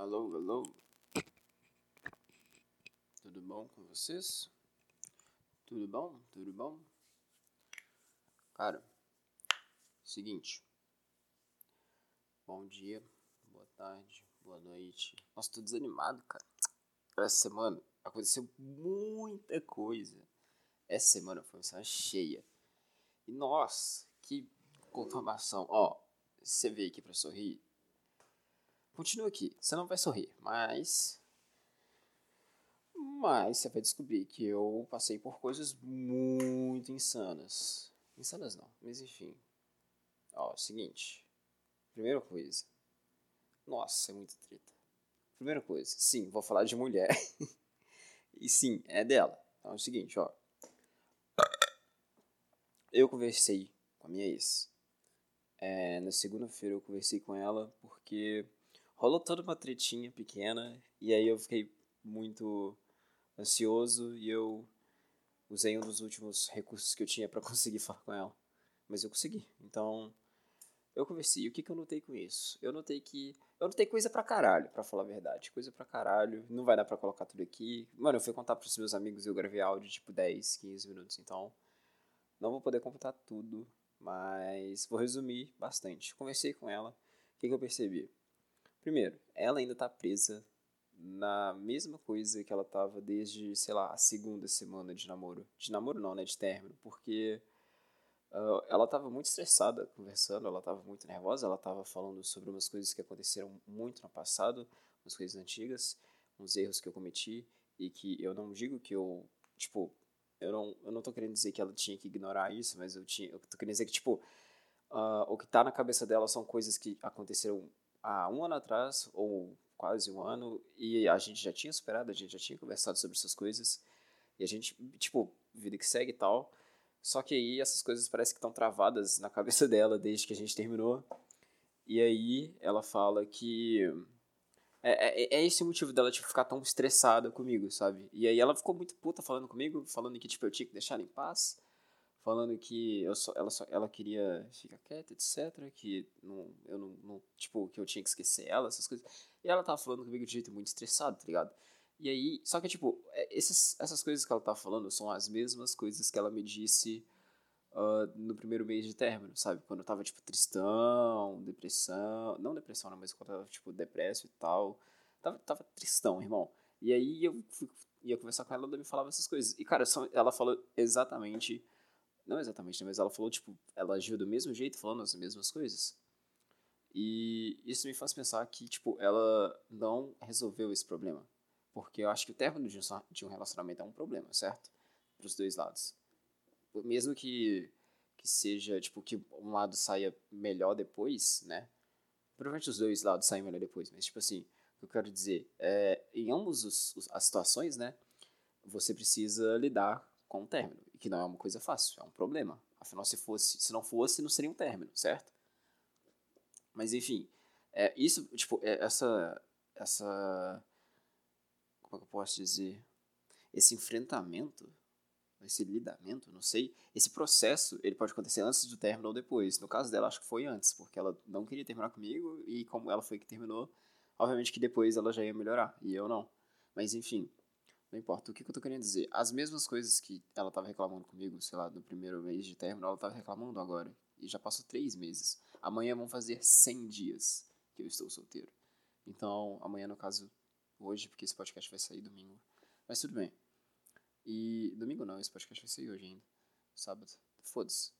Alô, alô. Tudo bom com vocês? Tudo bom? Tudo bom? Cara, seguinte. Bom dia, boa tarde, boa noite. Nossa, tô desanimado, cara. Essa semana aconteceu muita coisa. Essa semana foi uma semana cheia. E nossa, que confirmação. Ó, você veio aqui pra sorrir. Continua aqui. Você não vai sorrir, mas. Mas você vai descobrir que eu passei por coisas muito insanas. Insanas não, mas enfim. Ó, seguinte. Primeira coisa. Nossa, é muito treta. Primeira coisa, sim, vou falar de mulher. e sim, é dela. Então é o seguinte, ó. Eu conversei com a minha ex. É, na segunda-feira eu conversei com ela porque rolou toda uma tretinha pequena e aí eu fiquei muito ansioso e eu usei um dos últimos recursos que eu tinha para conseguir falar com ela. Mas eu consegui. Então, eu conversei. O que, que eu notei com isso? Eu notei que. Eu notei coisa pra caralho, pra falar a verdade. Coisa pra caralho. Não vai dar pra colocar tudo aqui. Mano, eu fui contar pros meus amigos e eu gravei áudio tipo 10, 15 minutos. Então, não vou poder contar tudo. Mas vou resumir bastante. Conversei com ela. O que, que eu percebi? Primeiro, ela ainda tá presa na mesma coisa que ela tava desde, sei lá, a segunda semana de namoro. De namoro não, né? De término. Porque Uh, ela estava muito estressada conversando, ela estava muito nervosa, ela estava falando sobre umas coisas que aconteceram muito no passado, umas coisas antigas, uns erros que eu cometi e que eu não digo que eu, tipo, eu não, eu não tô querendo dizer que ela tinha que ignorar isso, mas eu tinha, eu tô querendo dizer que, tipo, uh, o que tá na cabeça dela são coisas que aconteceram há um ano atrás, ou quase um ano, e a gente já tinha superado, a gente já tinha conversado sobre essas coisas, e a gente, tipo, vida que segue e tal, só que aí essas coisas parecem que estão travadas na cabeça dela desde que a gente terminou. E aí ela fala que. É, é, é esse o motivo dela tipo, ficar tão estressada comigo, sabe? E aí ela ficou muito puta falando comigo, falando que tipo, eu tinha que deixar ela em paz, falando que eu só, ela, só, ela queria ficar quieta, etc. Que não, eu não, não, Tipo, que eu tinha que esquecer ela, essas coisas. E ela tava falando comigo de jeito muito estressado, tá ligado? E aí, só que, tipo, é, esses, essas coisas que ela tá falando são as mesmas coisas que ela me disse uh, no primeiro mês de término, sabe? Quando eu tava, tipo, tristão, depressão. Não depressão, não, mas quando eu tava, tipo, depresso e tal. Tava, tava tristão, irmão. E aí eu fui, ia conversar com ela, ela me falava essas coisas. E, cara, ela falou exatamente. Não exatamente, né, mas ela falou, tipo, ela agiu do mesmo jeito, falando as mesmas coisas. E isso me faz pensar que, tipo, ela não resolveu esse problema. Porque eu acho que o término de um relacionamento é um problema, certo? Para os dois lados. Mesmo que, que seja, tipo, que um lado saia melhor depois, né? Provavelmente os dois lados saem melhor depois, mas, tipo assim, o que eu quero dizer é, em os, as situações, né? Você precisa lidar com o término, que não é uma coisa fácil, é um problema. Afinal, se fosse, se não fosse, não seria um término, certo? Mas enfim, é, isso, tipo, é, essa, essa como é que eu posso dizer, esse enfrentamento, esse lidamento, não sei, esse processo, ele pode acontecer antes do término ou depois. No caso dela, acho que foi antes, porque ela não queria terminar comigo e como ela foi que terminou, obviamente que depois ela já ia melhorar e eu não. Mas enfim, não importa. O que, que eu tô querendo dizer? As mesmas coisas que ela tava reclamando comigo, sei lá, do primeiro mês de término, ela tava reclamando agora. E já passou três meses. Amanhã vão fazer 100 dias que eu estou solteiro. Então, amanhã, no caso, hoje, porque esse podcast vai sair domingo. Mas tudo bem. E. Domingo não, esse podcast vai sair hoje ainda. Sábado. Foda-se.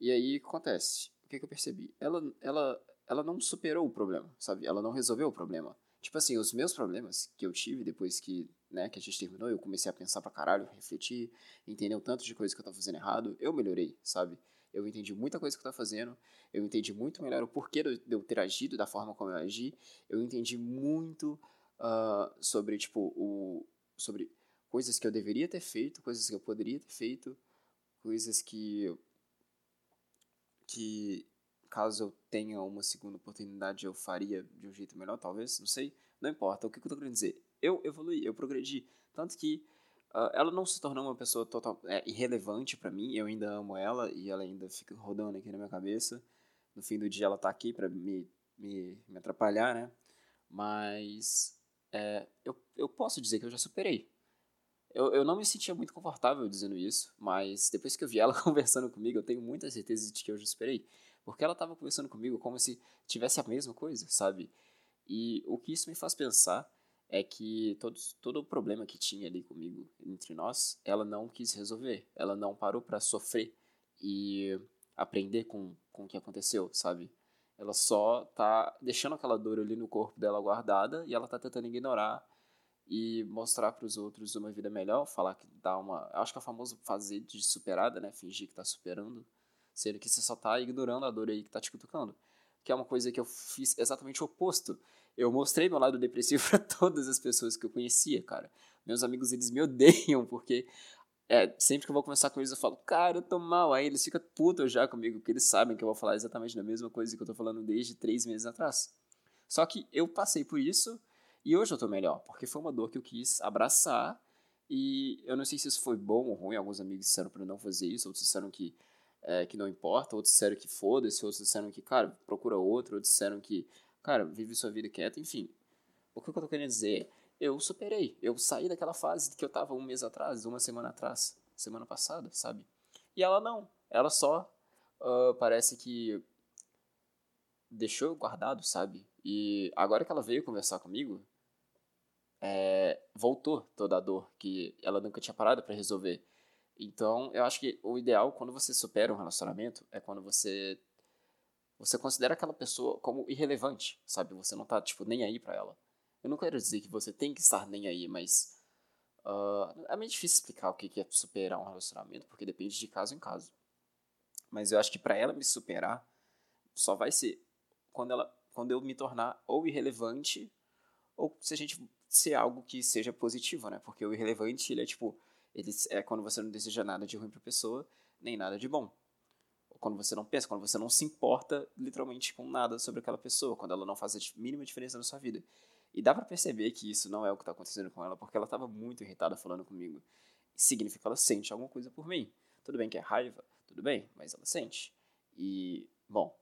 E aí, o que acontece? O que, que eu percebi? Ela, ela, ela não superou o problema, sabe? Ela não resolveu o problema. Tipo assim, os meus problemas que eu tive depois que, né, que a gente terminou, eu comecei a pensar pra caralho, refletir, entender o tanto de coisa que eu tava fazendo errado, eu melhorei, sabe? Eu entendi muita coisa que eu tava fazendo, eu entendi muito melhor o porquê de eu ter agido da forma como eu agi, eu entendi muito uh, sobre, tipo, o, sobre coisas que eu deveria ter feito, coisas que eu poderia ter feito, coisas que, que caso eu tenha uma segunda oportunidade eu faria de um jeito melhor, talvez, não sei, não importa. O que, que eu tô querendo dizer? Eu evolui, eu progredi, tanto que uh, ela não se tornou uma pessoa total, é, irrelevante para mim, eu ainda amo ela e ela ainda fica rodando aqui na minha cabeça. No fim do dia ela tá aqui para me, me, me atrapalhar, né? Mas é, eu, eu posso dizer que eu já superei. Eu, eu não me sentia muito confortável dizendo isso, mas depois que eu vi ela conversando comigo, eu tenho muita certeza de que eu já superei. Porque ela estava conversando comigo como se tivesse a mesma coisa, sabe? E o que isso me faz pensar é que todos, todo o problema que tinha ali comigo, entre nós, ela não quis resolver. Ela não parou para sofrer e aprender com, com o que aconteceu, sabe? Ela só tá deixando aquela dor ali no corpo dela guardada e ela tá tentando ignorar e mostrar para os outros uma vida melhor, falar que dá uma, acho que é o famoso fazer de superada, né, fingir que tá superando, sendo que você só tá ignorando a dor aí que tá te cutucando, que é uma coisa que eu fiz exatamente o oposto. Eu mostrei meu lado depressivo para todas as pessoas que eu conhecia, cara. Meus amigos, eles me odeiam porque é, sempre que eu vou conversar com eles, eu falo, cara, eu tô mal. Aí eles ficam putos já comigo, porque eles sabem que eu vou falar exatamente a mesma coisa que eu tô falando desde três meses atrás. Só que eu passei por isso e hoje eu tô melhor, porque foi uma dor que eu quis abraçar. E eu não sei se isso foi bom ou ruim. Alguns amigos disseram para não fazer isso, outros disseram que, é, que não importa, outros disseram que foda-se, outros disseram que, cara, procura outro, outros disseram que, cara, vive sua vida quieta, enfim. O que eu tô querendo dizer eu superei. Eu saí daquela fase que eu tava um mês atrás, uma semana atrás, semana passada, sabe? E ela não. Ela só uh, parece que deixou guardado, sabe? E agora que ela veio conversar comigo, é, voltou toda a dor que ela nunca tinha parado para resolver. Então, eu acho que o ideal quando você supera um relacionamento é quando você você considera aquela pessoa como irrelevante, sabe? Você não tá tipo nem aí para ela. Eu não quero dizer que você tem que estar nem aí, mas. Uh, é meio difícil explicar o que é superar um relacionamento, porque depende de caso em caso. Mas eu acho que para ela me superar, só vai ser quando, ela, quando eu me tornar ou irrelevante, ou se a gente ser algo que seja positivo, né? Porque o irrelevante, ele é tipo. Ele é quando você não deseja nada de ruim pra pessoa, nem nada de bom. Quando você não pensa, quando você não se importa literalmente com nada sobre aquela pessoa, quando ela não faz a mínima diferença na sua vida. E dá para perceber que isso não é o que tá acontecendo com ela, porque ela tava muito irritada falando comigo. Significa que ela sente alguma coisa por mim. Tudo bem que é raiva, tudo bem, mas ela sente. E, bom,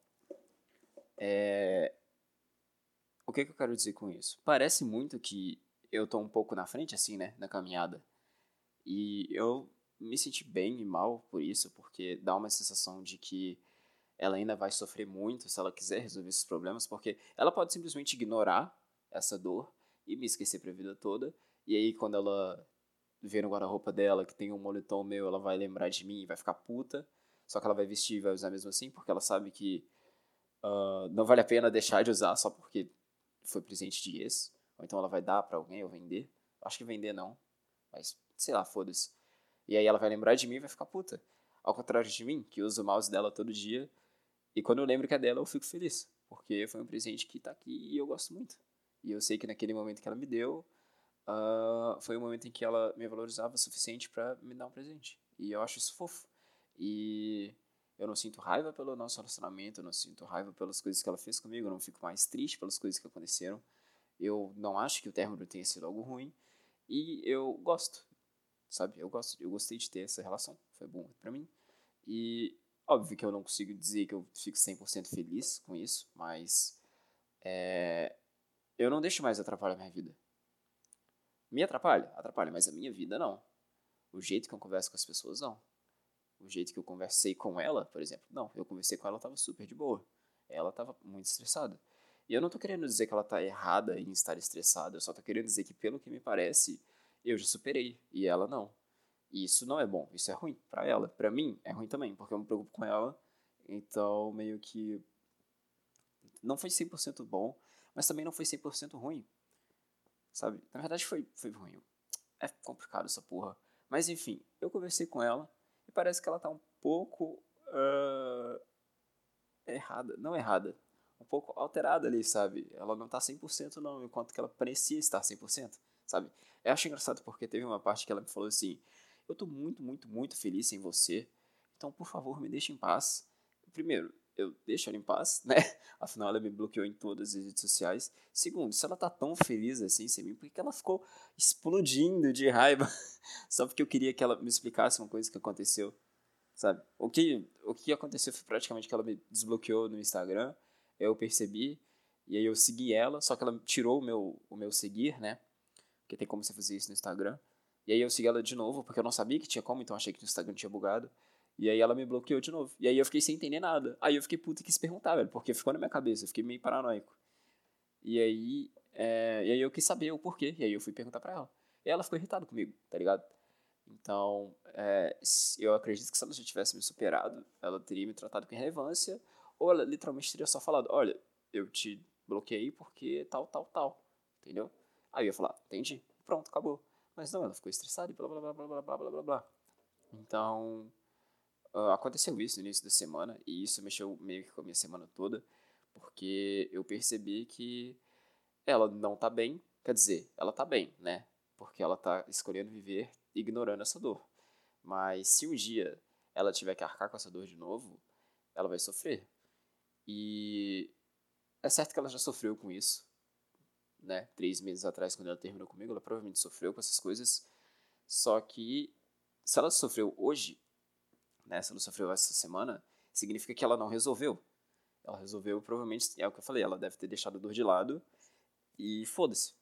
é... o que, que eu quero dizer com isso? Parece muito que eu tô um pouco na frente, assim, né, na caminhada. E eu me senti bem e mal por isso, porque dá uma sensação de que ela ainda vai sofrer muito se ela quiser resolver esses problemas, porque ela pode simplesmente ignorar essa dor e me esquecer pra vida toda. E aí, quando ela vê no guarda-roupa dela que tem um moletom meu, ela vai lembrar de mim e vai ficar puta. Só que ela vai vestir e vai usar mesmo assim, porque ela sabe que uh, não vale a pena deixar de usar só porque foi presente de ex. Ou então ela vai dar para alguém ou vender. Acho que vender não. Mas, sei lá, foda-se. E aí ela vai lembrar de mim e vai ficar puta. Ao contrário de mim, que uso o mouse dela todo dia. E quando eu lembro que é dela, eu fico feliz. Porque foi um presente que tá aqui e eu gosto muito. E eu sei que naquele momento que ela me deu, uh, foi o momento em que ela me valorizava o suficiente para me dar um presente. E eu acho isso fofo. E eu não sinto raiva pelo nosso relacionamento, eu não sinto raiva pelas coisas que ela fez comigo, eu não fico mais triste pelas coisas que aconteceram. Eu não acho que o término tenha sido algo ruim. E eu gosto, sabe? Eu gosto, eu gostei de ter essa relação. Foi bom para mim. E óbvio que eu não consigo dizer que eu fico 100% feliz com isso, mas é, eu não deixo mais atrapalhar minha vida. Me atrapalha? Atrapalha, mas a minha vida não. O jeito que eu converso com as pessoas, não. O jeito que eu conversei com ela, por exemplo, não. Eu conversei com ela, ela tava super de boa. Ela tava muito estressada. E eu não tô querendo dizer que ela tá errada em estar estressada, eu só tô querendo dizer que, pelo que me parece, eu já superei e ela não. E isso não é bom, isso é ruim para ela. para mim, é ruim também, porque eu me preocupo com ela. Então, meio que. Não foi 100% bom, mas também não foi 100% ruim. Sabe? Na verdade foi, foi ruim. É complicado essa porra. Mas enfim, eu conversei com ela e parece que ela tá um pouco. Uh, errada. Não errada. Um pouco alterada ali, sabe? Ela não tá 100% não, enquanto que ela parecia estar 100%, sabe? Eu acho engraçado porque teve uma parte que ela me falou assim: Eu tô muito, muito, muito feliz em você. Então, por favor, me deixe em paz. Primeiro, eu deixo ela em paz, né? Afinal, ela me bloqueou em todas as redes sociais. Segundo, se ela tá tão feliz assim sem mim, por que ela ficou explodindo de raiva só porque eu queria que ela me explicasse uma coisa que aconteceu, sabe? O que, o que aconteceu foi praticamente que ela me desbloqueou no Instagram, eu percebi, E aí eu segui ela, só que ela tirou o meu, o meu seguir, né? Porque tem como você fazer isso no Instagram. E aí eu segui ela de novo, porque eu não sabia que tinha como, então achei que o Instagram tinha bugado. E aí ela me bloqueou de novo. E aí eu fiquei sem entender nada. Aí eu fiquei puto e quis perguntar, velho, porque ficou na minha cabeça, eu fiquei meio paranoico. E aí, é, e aí eu quis saber o porquê, e aí eu fui perguntar pra ela. E ela ficou irritada comigo, tá ligado? Então, é, eu acredito que se ela já tivesse me superado, ela teria me tratado com relevância, ou ela literalmente teria só falado, olha, eu te bloqueei porque tal, tal, tal, entendeu? Aí eu ia falar, entendi, pronto, acabou. Mas não, ela ficou estressada e blá, blá, blá, blá, blá, blá, blá, blá. Então, uh, aconteceu isso no início da semana, e isso mexeu meio que com a minha semana toda, porque eu percebi que ela não tá bem, quer dizer, ela tá bem, né? Porque ela tá escolhendo viver ignorando essa dor. Mas se um dia ela tiver que arcar com essa dor de novo, ela vai sofrer. E é certo que ela já sofreu com isso, né? Três meses atrás, quando ela terminou comigo, ela provavelmente sofreu com essas coisas. Só que se ela sofreu hoje, né? Se ela sofreu essa semana, significa que ela não resolveu. Ela resolveu, provavelmente, é o que eu falei, ela deve ter deixado a dor de lado e foda-se.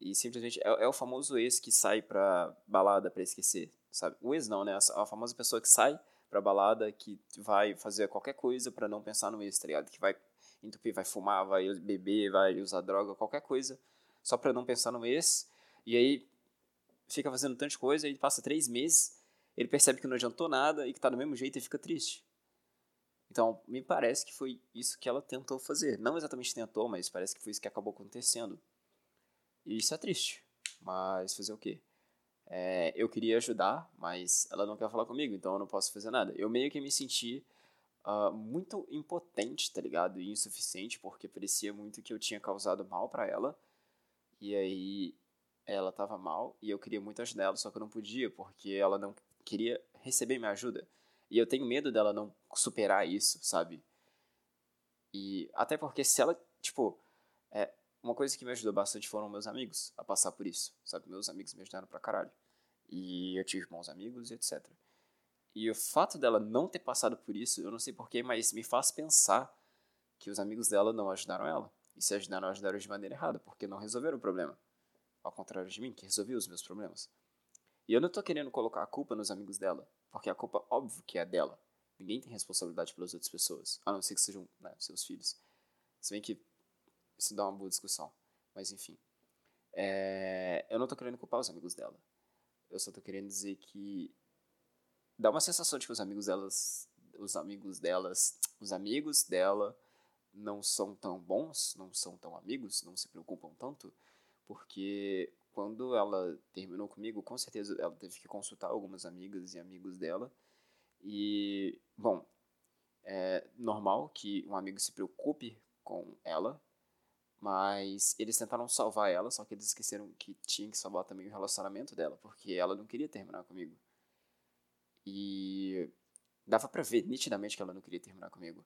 E simplesmente é, é, o famoso ex que sai pra balada pra esquecer, sabe? O ex não, né? A, a famosa pessoa que sai pra balada, que vai fazer qualquer coisa para não pensar no ex, tá ligado? Que vai entupir, vai fumar, vai beber, vai usar droga, qualquer coisa, só pra não pensar no ex. E aí fica fazendo tanta coisa, e passa três meses, ele percebe que não adiantou nada e que tá do mesmo jeito e fica triste. Então, me parece que foi isso que ela tentou fazer. Não exatamente tentou, mas parece que foi isso que acabou acontecendo. E isso é triste. Mas fazer o quê? É, eu queria ajudar, mas ela não quer falar comigo, então eu não posso fazer nada. Eu meio que me senti uh, muito impotente, tá ligado? E insuficiente, porque parecia muito que eu tinha causado mal para ela. E aí ela tava mal e eu queria muito ajudar ela, só que eu não podia, porque ela não queria receber minha ajuda. E eu tenho medo dela não superar isso, sabe? E até porque se ela, tipo, é, uma coisa que me ajudou bastante foram meus amigos a passar por isso, sabe? Meus amigos me ajudaram pra caralho. E eu tive bons amigos e etc. E o fato dela não ter passado por isso, eu não sei porquê, mas me faz pensar que os amigos dela não ajudaram ela. E se ajudaram, ajudaram de maneira errada, porque não resolveram o problema. Ao contrário de mim, que resolveu os meus problemas. E eu não tô querendo colocar a culpa nos amigos dela, porque a culpa, óbvio, que é dela. Ninguém tem responsabilidade pelas outras pessoas, a não ser que sejam né, seus filhos. Se bem que isso dá uma boa discussão. Mas enfim. É, eu não tô querendo culpar os amigos dela. Eu só tô querendo dizer que dá uma sensação de que os amigos delas, os amigos delas, os amigos dela não são tão bons, não são tão amigos, não se preocupam tanto, porque quando ela terminou comigo, com certeza ela teve que consultar algumas amigas e amigos dela. E, bom, é normal que um amigo se preocupe com ela, mas eles tentaram salvar ela, só que eles esqueceram que tinha que salvar também o relacionamento dela, porque ela não queria terminar comigo. E dava pra ver nitidamente que ela não queria terminar comigo.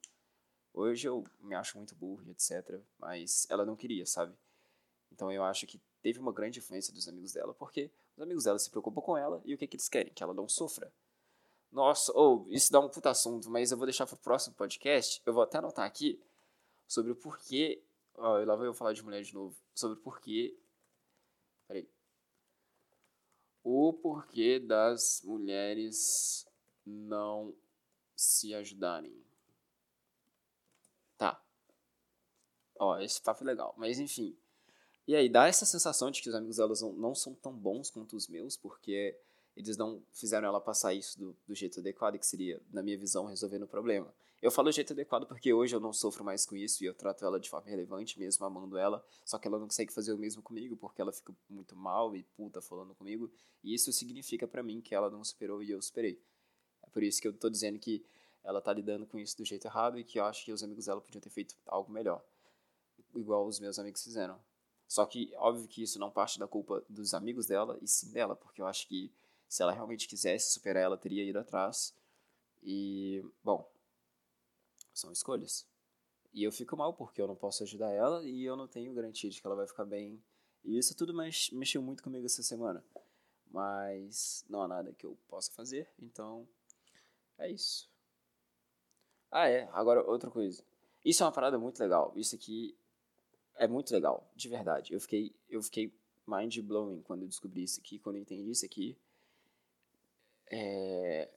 Hoje eu me acho muito burro etc, mas ela não queria, sabe? Então eu acho que teve uma grande influência dos amigos dela, porque os amigos dela se preocupam com ela e o que, que eles querem? Que ela não sofra. Nossa, ou oh, isso dá um puta assunto, mas eu vou deixar pro próximo podcast. Eu vou até anotar aqui sobre o porquê Ó, oh, lá vou eu falar de mulher de novo. Sobre o porquê. Peraí. O porquê das mulheres não se ajudarem. Tá. Ó, esse papo é legal. Mas enfim. E aí, dá essa sensação de que os amigos delas não, não são tão bons quanto os meus, porque eles não fizeram ela passar isso do, do jeito adequado, que seria, na minha visão, resolvendo o problema. Eu falo jeito adequado porque hoje eu não sofro mais com isso e eu trato ela de forma relevante, mesmo amando ela, só que ela não consegue fazer o mesmo comigo porque ela fica muito mal e puta falando comigo, e isso significa para mim que ela não superou e eu superei. É por isso que eu tô dizendo que ela tá lidando com isso do jeito errado e que eu acho que os amigos dela podiam ter feito algo melhor, igual os meus amigos fizeram. Só que, óbvio que isso não parte da culpa dos amigos dela, e sim dela, porque eu acho que se ela realmente quisesse superar, ela teria ido atrás. E, bom, são escolhas. E eu fico mal porque eu não posso ajudar ela e eu não tenho garantia de que ela vai ficar bem. E isso tudo mex mexeu muito comigo essa semana. Mas não há nada que eu possa fazer, então é isso. Ah, é. Agora, outra coisa. Isso é uma parada muito legal. Isso aqui é muito legal, de verdade. Eu fiquei, eu fiquei mind blowing quando eu descobri isso aqui, quando eu entendi isso aqui. É,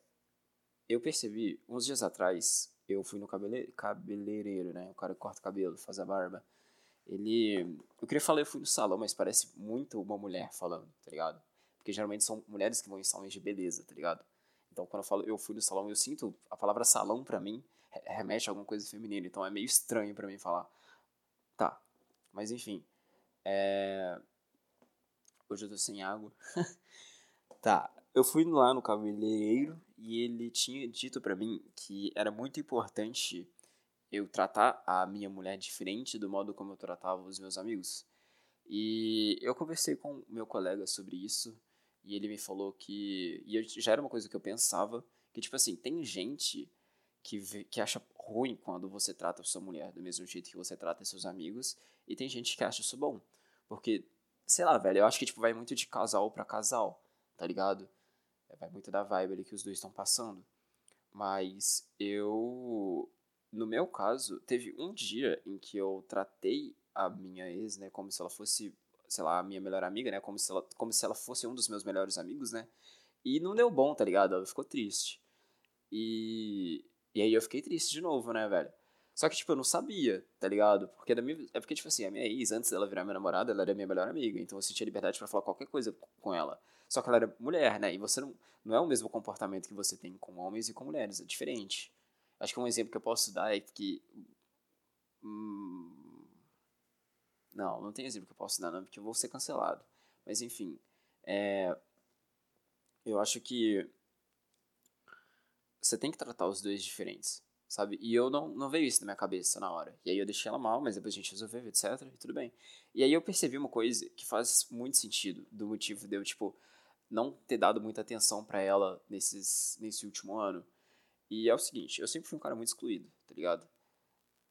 eu percebi, uns dias atrás, eu fui no cabele, cabeleireiro, né? O cara que corta o cabelo, faz a barba. Ele. Eu queria falar, eu fui no salão, mas parece muito uma mulher falando, tá ligado? Porque geralmente são mulheres que vão em salões de beleza, tá ligado? Então quando eu falo eu fui no salão, eu sinto a palavra salão pra mim remete a alguma coisa feminina. Então é meio estranho para mim falar. Tá. Mas enfim. É... Hoje eu tô sem água. tá. Eu fui lá no cabeleireiro e ele tinha dito para mim que era muito importante eu tratar a minha mulher diferente do modo como eu tratava os meus amigos. E eu conversei com meu colega sobre isso e ele me falou que e já era uma coisa que eu pensava que tipo assim tem gente que vê, que acha ruim quando você trata sua mulher do mesmo jeito que você trata seus amigos e tem gente que acha isso bom porque sei lá velho eu acho que tipo vai muito de casal para casal tá ligado vai muito da vibe ali que os dois estão passando mas eu no meu caso, teve um dia em que eu tratei a minha ex, né, como se ela fosse, sei lá, a minha melhor amiga, né, como se ela, como se ela fosse um dos meus melhores amigos, né, e não deu bom, tá ligado? Ela ficou triste. E, e aí eu fiquei triste de novo, né, velho? Só que, tipo, eu não sabia, tá ligado? Porque da minha, é porque, tipo assim, a minha ex, antes dela virar minha namorada, ela era minha melhor amiga. Então eu sentia liberdade para falar qualquer coisa com ela. Só que ela era mulher, né? E você não, não é o mesmo comportamento que você tem com homens e com mulheres, é diferente. Acho que um exemplo que eu posso dar é que. Hum, não, não tem exemplo que eu posso dar, não, porque eu vou ser cancelado. Mas enfim. É, eu acho que. Você tem que tratar os dois diferentes, sabe? E eu não, não veio isso na minha cabeça na hora. E aí eu deixei ela mal, mas depois a gente resolveu, etc. E tudo bem. E aí eu percebi uma coisa que faz muito sentido, do motivo de eu, tipo, não ter dado muita atenção para ela nesses, nesse último ano e é o seguinte, eu sempre fui um cara muito excluído, tá ligado?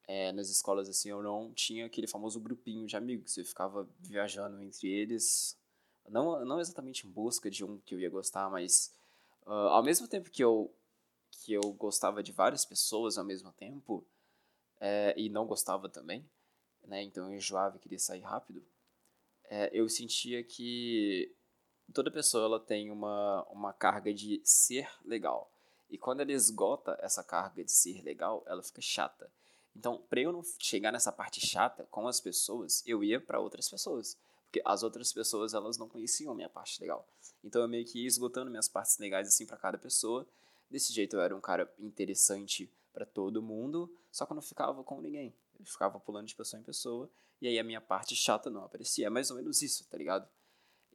É, nas escolas, assim, eu não tinha aquele famoso grupinho de amigos. Eu ficava viajando entre eles, não, não exatamente em busca de um que eu ia gostar, mas uh, ao mesmo tempo que eu, que eu gostava de várias pessoas ao mesmo tempo, é, e não gostava também, né? Então eu enjoava e queria sair rápido. É, eu sentia que toda pessoa ela tem uma, uma carga de ser legal. E quando ela esgota essa carga de ser legal, ela fica chata. Então, para eu não chegar nessa parte chata com as pessoas, eu ia para outras pessoas, porque as outras pessoas elas não conheciam minha parte legal. Então, eu meio que ia esgotando minhas partes legais assim para cada pessoa. Desse jeito, eu era um cara interessante para todo mundo, só que eu não ficava com ninguém. Eu ficava pulando de pessoa em pessoa, e aí a minha parte chata não aparecia. É mais ou menos isso, tá ligado?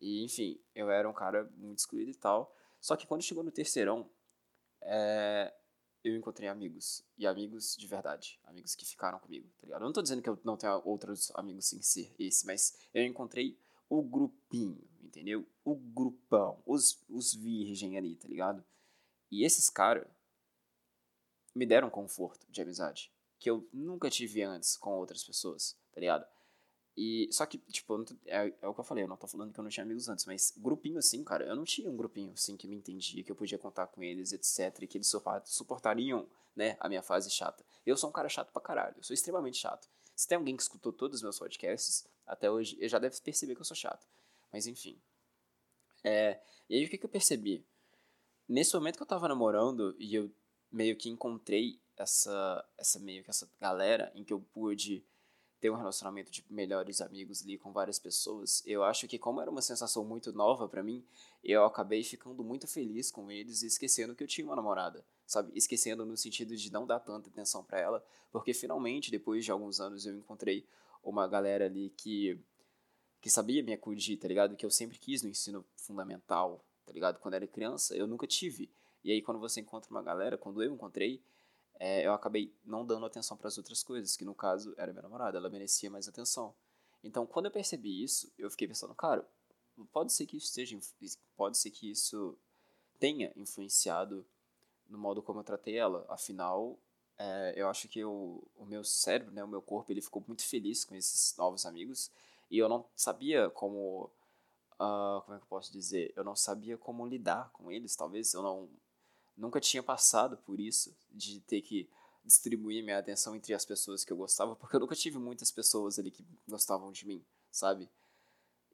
E, enfim, eu era um cara muito excluído e tal. Só que quando chegou no terceirão, é, eu encontrei amigos. E amigos de verdade. Amigos que ficaram comigo, tá ligado? Eu não tô dizendo que eu não tenho outros amigos sem ser esse, mas eu encontrei o grupinho, entendeu? O grupão, os, os virgem ali, tá ligado? E esses caras me deram conforto de amizade que eu nunca tive antes com outras pessoas, tá ligado? E, só que, tipo, é, é, o que eu falei, eu não tô falando que eu não tinha amigos antes, mas grupinho assim, cara, eu não tinha um grupinho assim que me entendia, que eu podia contar com eles, etc, e que eles suportariam, né, a minha fase chata. Eu sou um cara chato pra caralho, eu sou extremamente chato. Se tem alguém que escutou todos os meus podcasts, até hoje, já deve perceber que eu sou chato. Mas enfim. É, e aí o que, que eu percebi? Nesse momento que eu tava namorando e eu meio que encontrei essa, essa meio que essa galera em que eu pude ter um relacionamento de melhores amigos ali com várias pessoas, eu acho que como era uma sensação muito nova para mim, eu acabei ficando muito feliz com eles e esquecendo que eu tinha uma namorada, sabe? Esquecendo no sentido de não dar tanta atenção para ela, porque finalmente depois de alguns anos eu encontrei uma galera ali que que sabia me acudir, tá ligado? Que eu sempre quis no ensino fundamental, tá ligado? Quando era criança, eu nunca tive. E aí quando você encontra uma galera, quando eu encontrei, é, eu acabei não dando atenção para as outras coisas, que no caso era minha namorada, ela merecia mais atenção. Então, quando eu percebi isso, eu fiquei pensando, cara, pode ser que isso esteja, pode ser que isso tenha influenciado no modo como eu tratei ela. Afinal, é, eu acho que o, o meu cérebro, né, o meu corpo, ele ficou muito feliz com esses novos amigos e eu não sabia como, uh, como é que eu posso dizer, eu não sabia como lidar com eles. Talvez eu não nunca tinha passado por isso, de ter que distribuir minha atenção entre as pessoas que eu gostava, porque eu nunca tive muitas pessoas ali que gostavam de mim, sabe?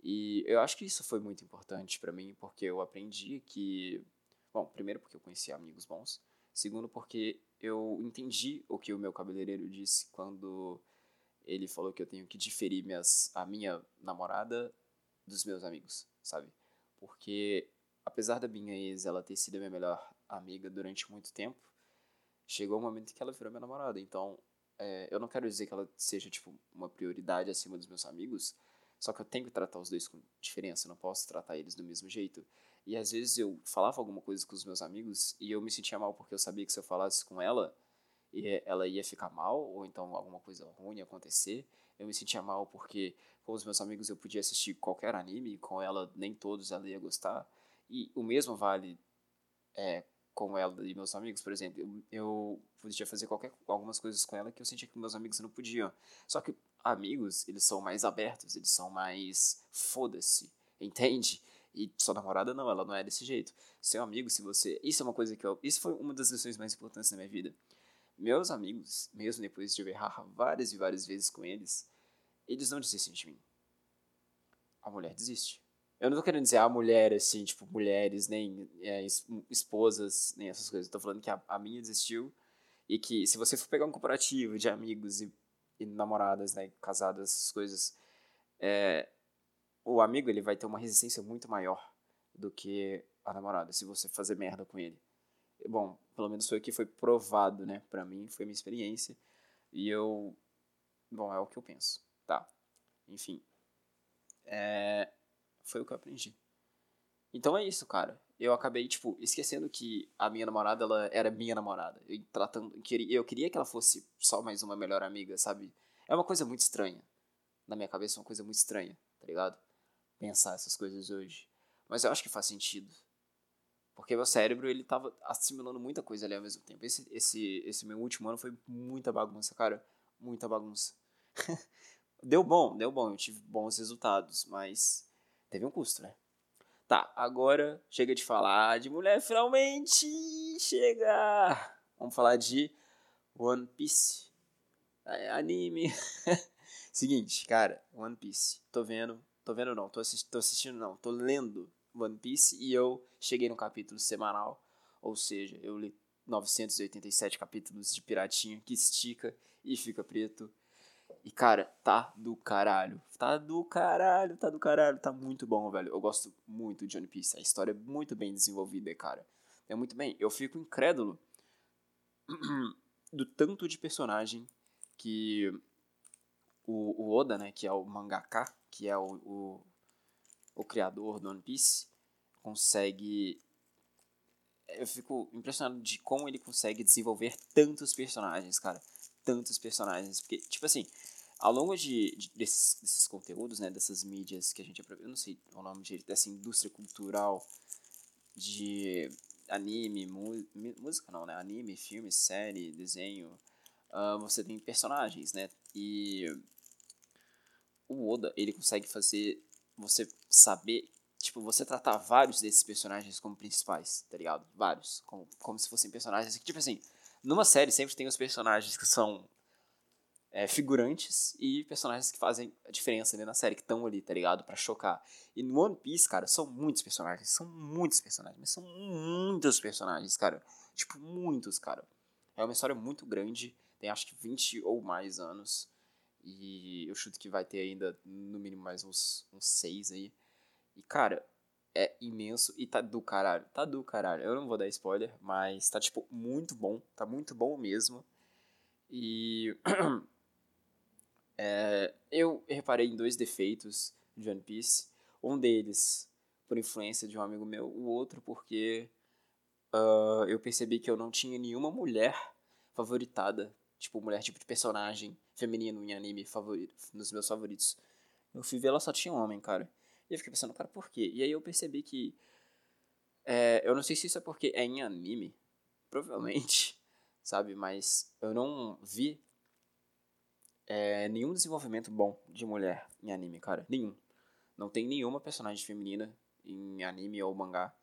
E eu acho que isso foi muito importante para mim, porque eu aprendi que. Bom, primeiro porque eu conheci amigos bons, segundo porque eu entendi o que o meu cabeleireiro disse quando ele falou que eu tenho que diferir minhas, a minha namorada dos meus amigos, sabe? Porque apesar da minha ex ela ter sido a minha melhor amiga durante muito tempo, chegou um momento que ela virou minha namorada. Então, é, eu não quero dizer que ela seja, tipo, uma prioridade acima dos meus amigos, só que eu tenho que tratar os dois com diferença, não posso tratar eles do mesmo jeito. E às vezes eu falava alguma coisa com os meus amigos e eu me sentia mal porque eu sabia que se eu falasse com ela, ela ia ficar mal, ou então alguma coisa ruim ia acontecer. Eu me sentia mal porque com os meus amigos eu podia assistir qualquer anime, com ela nem todos ela ia gostar. E o mesmo vale é, com ela e meus amigos, por exemplo. Eu, eu podia fazer qualquer, algumas coisas com ela que eu sentia que meus amigos não podiam. Só que amigos, eles são mais abertos, eles são mais foda-se, entende? E sua namorada não, ela não é desse jeito. Seu amigo, se você. Isso é uma coisa que eu. Isso foi uma das lições mais importantes na minha vida. Meus amigos, mesmo depois de eu errar várias e várias vezes com eles, eles não desistem de mim. A mulher desiste. Eu não tô querendo dizer a mulher, assim, tipo, mulheres, nem é, esposas, nem essas coisas. Eu tô falando que a, a minha desistiu e que se você for pegar um comparativo de amigos e, e namoradas, né, casadas, essas coisas, é, o amigo, ele vai ter uma resistência muito maior do que a namorada, se você fazer merda com ele. Bom, pelo menos foi o que foi provado, né, pra mim, foi minha experiência. E eu, bom, é o que eu penso, tá? Enfim. É, foi o que eu aprendi. Então é isso, cara. Eu acabei, tipo, esquecendo que a minha namorada, ela era minha namorada. Eu, tratando, eu queria que ela fosse só mais uma melhor amiga, sabe? É uma coisa muito estranha. Na minha cabeça, é uma coisa muito estranha, tá ligado? Pensar essas coisas hoje. Mas eu acho que faz sentido. Porque meu cérebro, ele tava assimilando muita coisa ali ao mesmo tempo. Esse, esse, esse meu último ano foi muita bagunça, cara. Muita bagunça. deu bom, deu bom. Eu tive bons resultados, mas teve um custo, né? Tá, agora chega de falar de mulher, finalmente chega! Vamos falar de One Piece. Anime. Seguinte, cara, One Piece. Tô vendo, tô vendo não, tô, assisti tô assistindo não, tô lendo One Piece e eu cheguei no capítulo semanal, ou seja, eu li 987 capítulos de piratinha que estica e fica preto e, cara, tá do caralho. Tá do caralho, tá do caralho. Tá muito bom, velho. Eu gosto muito de One Piece. A história é muito bem desenvolvida, cara. É muito bem. Eu fico incrédulo do tanto de personagem que o, o Oda, né, que é o mangaka, que é o, o, o criador do One Piece, consegue eu fico impressionado de como ele consegue desenvolver tantos personagens, cara. Tantos personagens. Porque, tipo assim, ao longo de, de desses, desses, conteúdos, né, dessas mídias que a gente eu não sei o nome direito, dessa indústria cultural de anime, música não, né, anime, filme, série, desenho, uh, você tem personagens, né, e o Oda, ele consegue fazer você saber, tipo, você tratar vários desses personagens como principais, tá ligado? Vários, como, como se fossem personagens, tipo assim, numa série sempre tem os personagens que são é, figurantes e personagens que fazem a diferença ali na série, que estão ali, tá ligado? Pra chocar. E no One Piece, cara, são muitos personagens. São muitos personagens. Mas são muitos personagens, cara. Tipo, muitos, cara. É uma história muito grande. Tem acho que 20 ou mais anos. E eu chuto que vai ter ainda, no mínimo, mais uns, uns 6 aí. E, cara, é imenso e tá do caralho. Tá do caralho. Eu não vou dar spoiler, mas tá, tipo, muito bom. Tá muito bom mesmo. E É, eu reparei em dois defeitos de One Piece. Um deles por influência de um amigo meu, o outro porque uh, eu percebi que eu não tinha nenhuma mulher favoritada, tipo mulher tipo de personagem feminino em anime favorito, nos meus favoritos. Eu fui ver ela só tinha um homem, cara. E eu fiquei pensando, cara, por quê? E aí eu percebi que é, eu não sei se isso é porque é em anime, provavelmente, sabe? Mas eu não vi é, nenhum desenvolvimento bom de mulher em anime, cara. Nenhum. Não tem nenhuma personagem feminina em anime ou mangá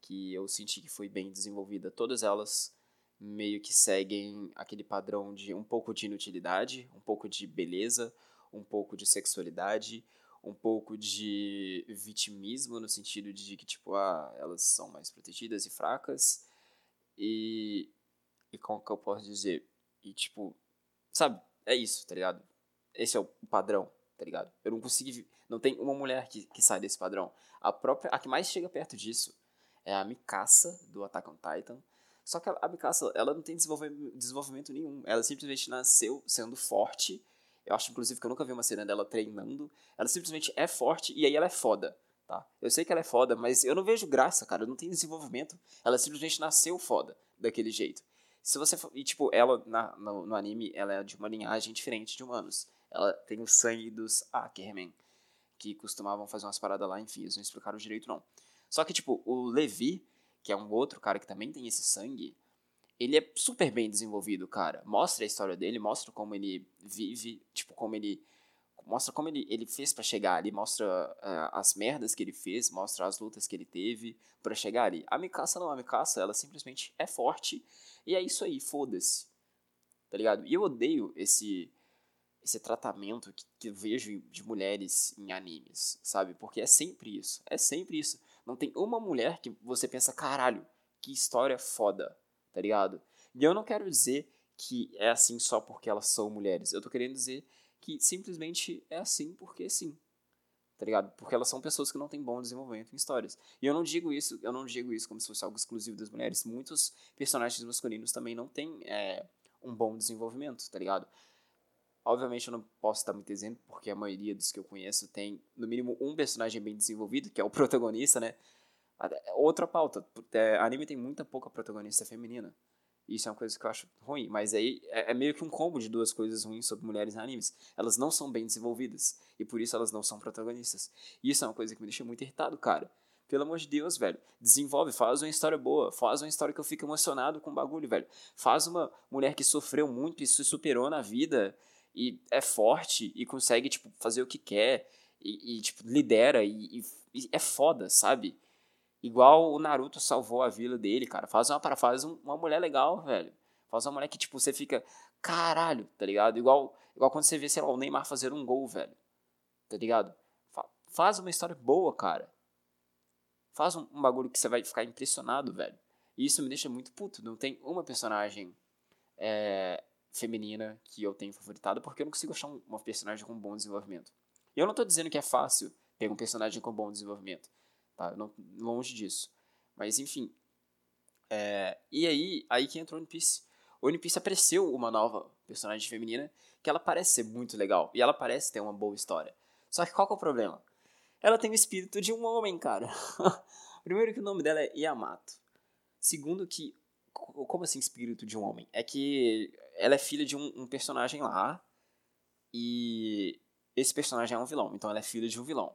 que eu senti que foi bem desenvolvida. Todas elas meio que seguem aquele padrão de um pouco de inutilidade, um pouco de beleza, um pouco de sexualidade, um pouco de vitimismo no sentido de que tipo, ah, elas são mais protegidas e fracas. E e como que eu posso dizer? E tipo, sabe? É isso, tá ligado? Esse é o padrão, tá ligado? Eu não consigo. Não tem uma mulher que, que sai desse padrão. A própria. A que mais chega perto disso é a Mikasa, do Attack on Titan. Só que a, a Mikasa, ela não tem desenvolvimento, nenhum. Ela simplesmente nasceu sendo forte. Eu acho, inclusive, que eu nunca vi uma cena dela treinando. Ela simplesmente é forte e aí ela é foda, tá? Eu sei que ela é foda, mas eu não vejo graça, cara. Não tem desenvolvimento. Ela simplesmente nasceu foda daquele jeito. Se você for, e tipo, ela na, no, no, anime, ela é de uma linhagem diferente de humanos. Ela tem o sangue dos Ackerman, que costumavam fazer umas paradas lá, enfim, eles não explicaram direito não. Só que tipo, o Levi, que é um outro cara que também tem esse sangue, ele é super bem desenvolvido, cara. Mostra a história dele, mostra como ele vive, tipo, como ele mostra como ele, ele fez para chegar ali, mostra uh, as merdas que ele fez, mostra as lutas que ele teve para chegar ali. A Mikasa não, a Mikasa, ela simplesmente é forte e é isso aí, foda-se. Tá ligado? E eu odeio esse esse tratamento que, que eu vejo de mulheres em animes, sabe? Porque é sempre isso, é sempre isso. Não tem uma mulher que você pensa, caralho, que história foda, tá ligado? E eu não quero dizer que é assim só porque elas são mulheres. Eu tô querendo dizer que simplesmente é assim porque sim. Tá ligado? Porque elas são pessoas que não têm bom desenvolvimento em histórias. E eu não digo isso, eu não digo isso como se fosse algo exclusivo das mulheres. Muitos personagens masculinos também não têm é, um bom desenvolvimento, tá ligado? Obviamente eu não posso dar muito exemplo, porque a maioria dos que eu conheço tem, no mínimo, um personagem bem desenvolvido, que é o protagonista, né? Outra pauta, é, anime tem muita pouca protagonista feminina. Isso é uma coisa que eu acho ruim. Mas aí é, é, meio que um combo de duas coisas ruins sobre mulheres em animes. Elas não são bem desenvolvidas. E por isso elas não são protagonistas. Isso é uma coisa que me deixa muito irritado, cara. Pelo amor de Deus, velho. Desenvolve, faz uma história boa. Faz uma história que eu fico emocionado com o bagulho, velho. Faz uma mulher que sofreu muito e se superou na vida. E é forte e consegue, tipo, fazer o que quer. E, e tipo, lidera. E, e, e é foda, sabe? Igual o Naruto salvou a vila dele, cara. Faz uma, faz uma mulher legal, velho. Faz uma mulher que, tipo, você fica, caralho, tá ligado? Igual, igual quando você vê, sei lá, o Neymar fazer um gol, velho. Tá ligado? Faz uma história boa, cara. Faz um, um bagulho que você vai ficar impressionado, velho. E isso me deixa muito puto. Não tem uma personagem é, feminina que eu tenho favoritado, porque eu não consigo achar uma personagem com bom desenvolvimento. E eu não tô dizendo que é fácil ter um personagem com bom desenvolvimento. Tá? Não, longe disso. Mas enfim. É, e aí, aí que entrou o One Piece. O One Piece apareceu uma nova personagem feminina que ela parece ser muito legal. E ela parece ter uma boa história. Só que qual que é o problema? Ela tem o espírito de um homem, cara. Primeiro que o nome dela é Yamato. Segundo que... Como assim espírito de um homem? É que ela é filha de um, um personagem lá. E esse personagem é um vilão. Então ela é filha de um vilão.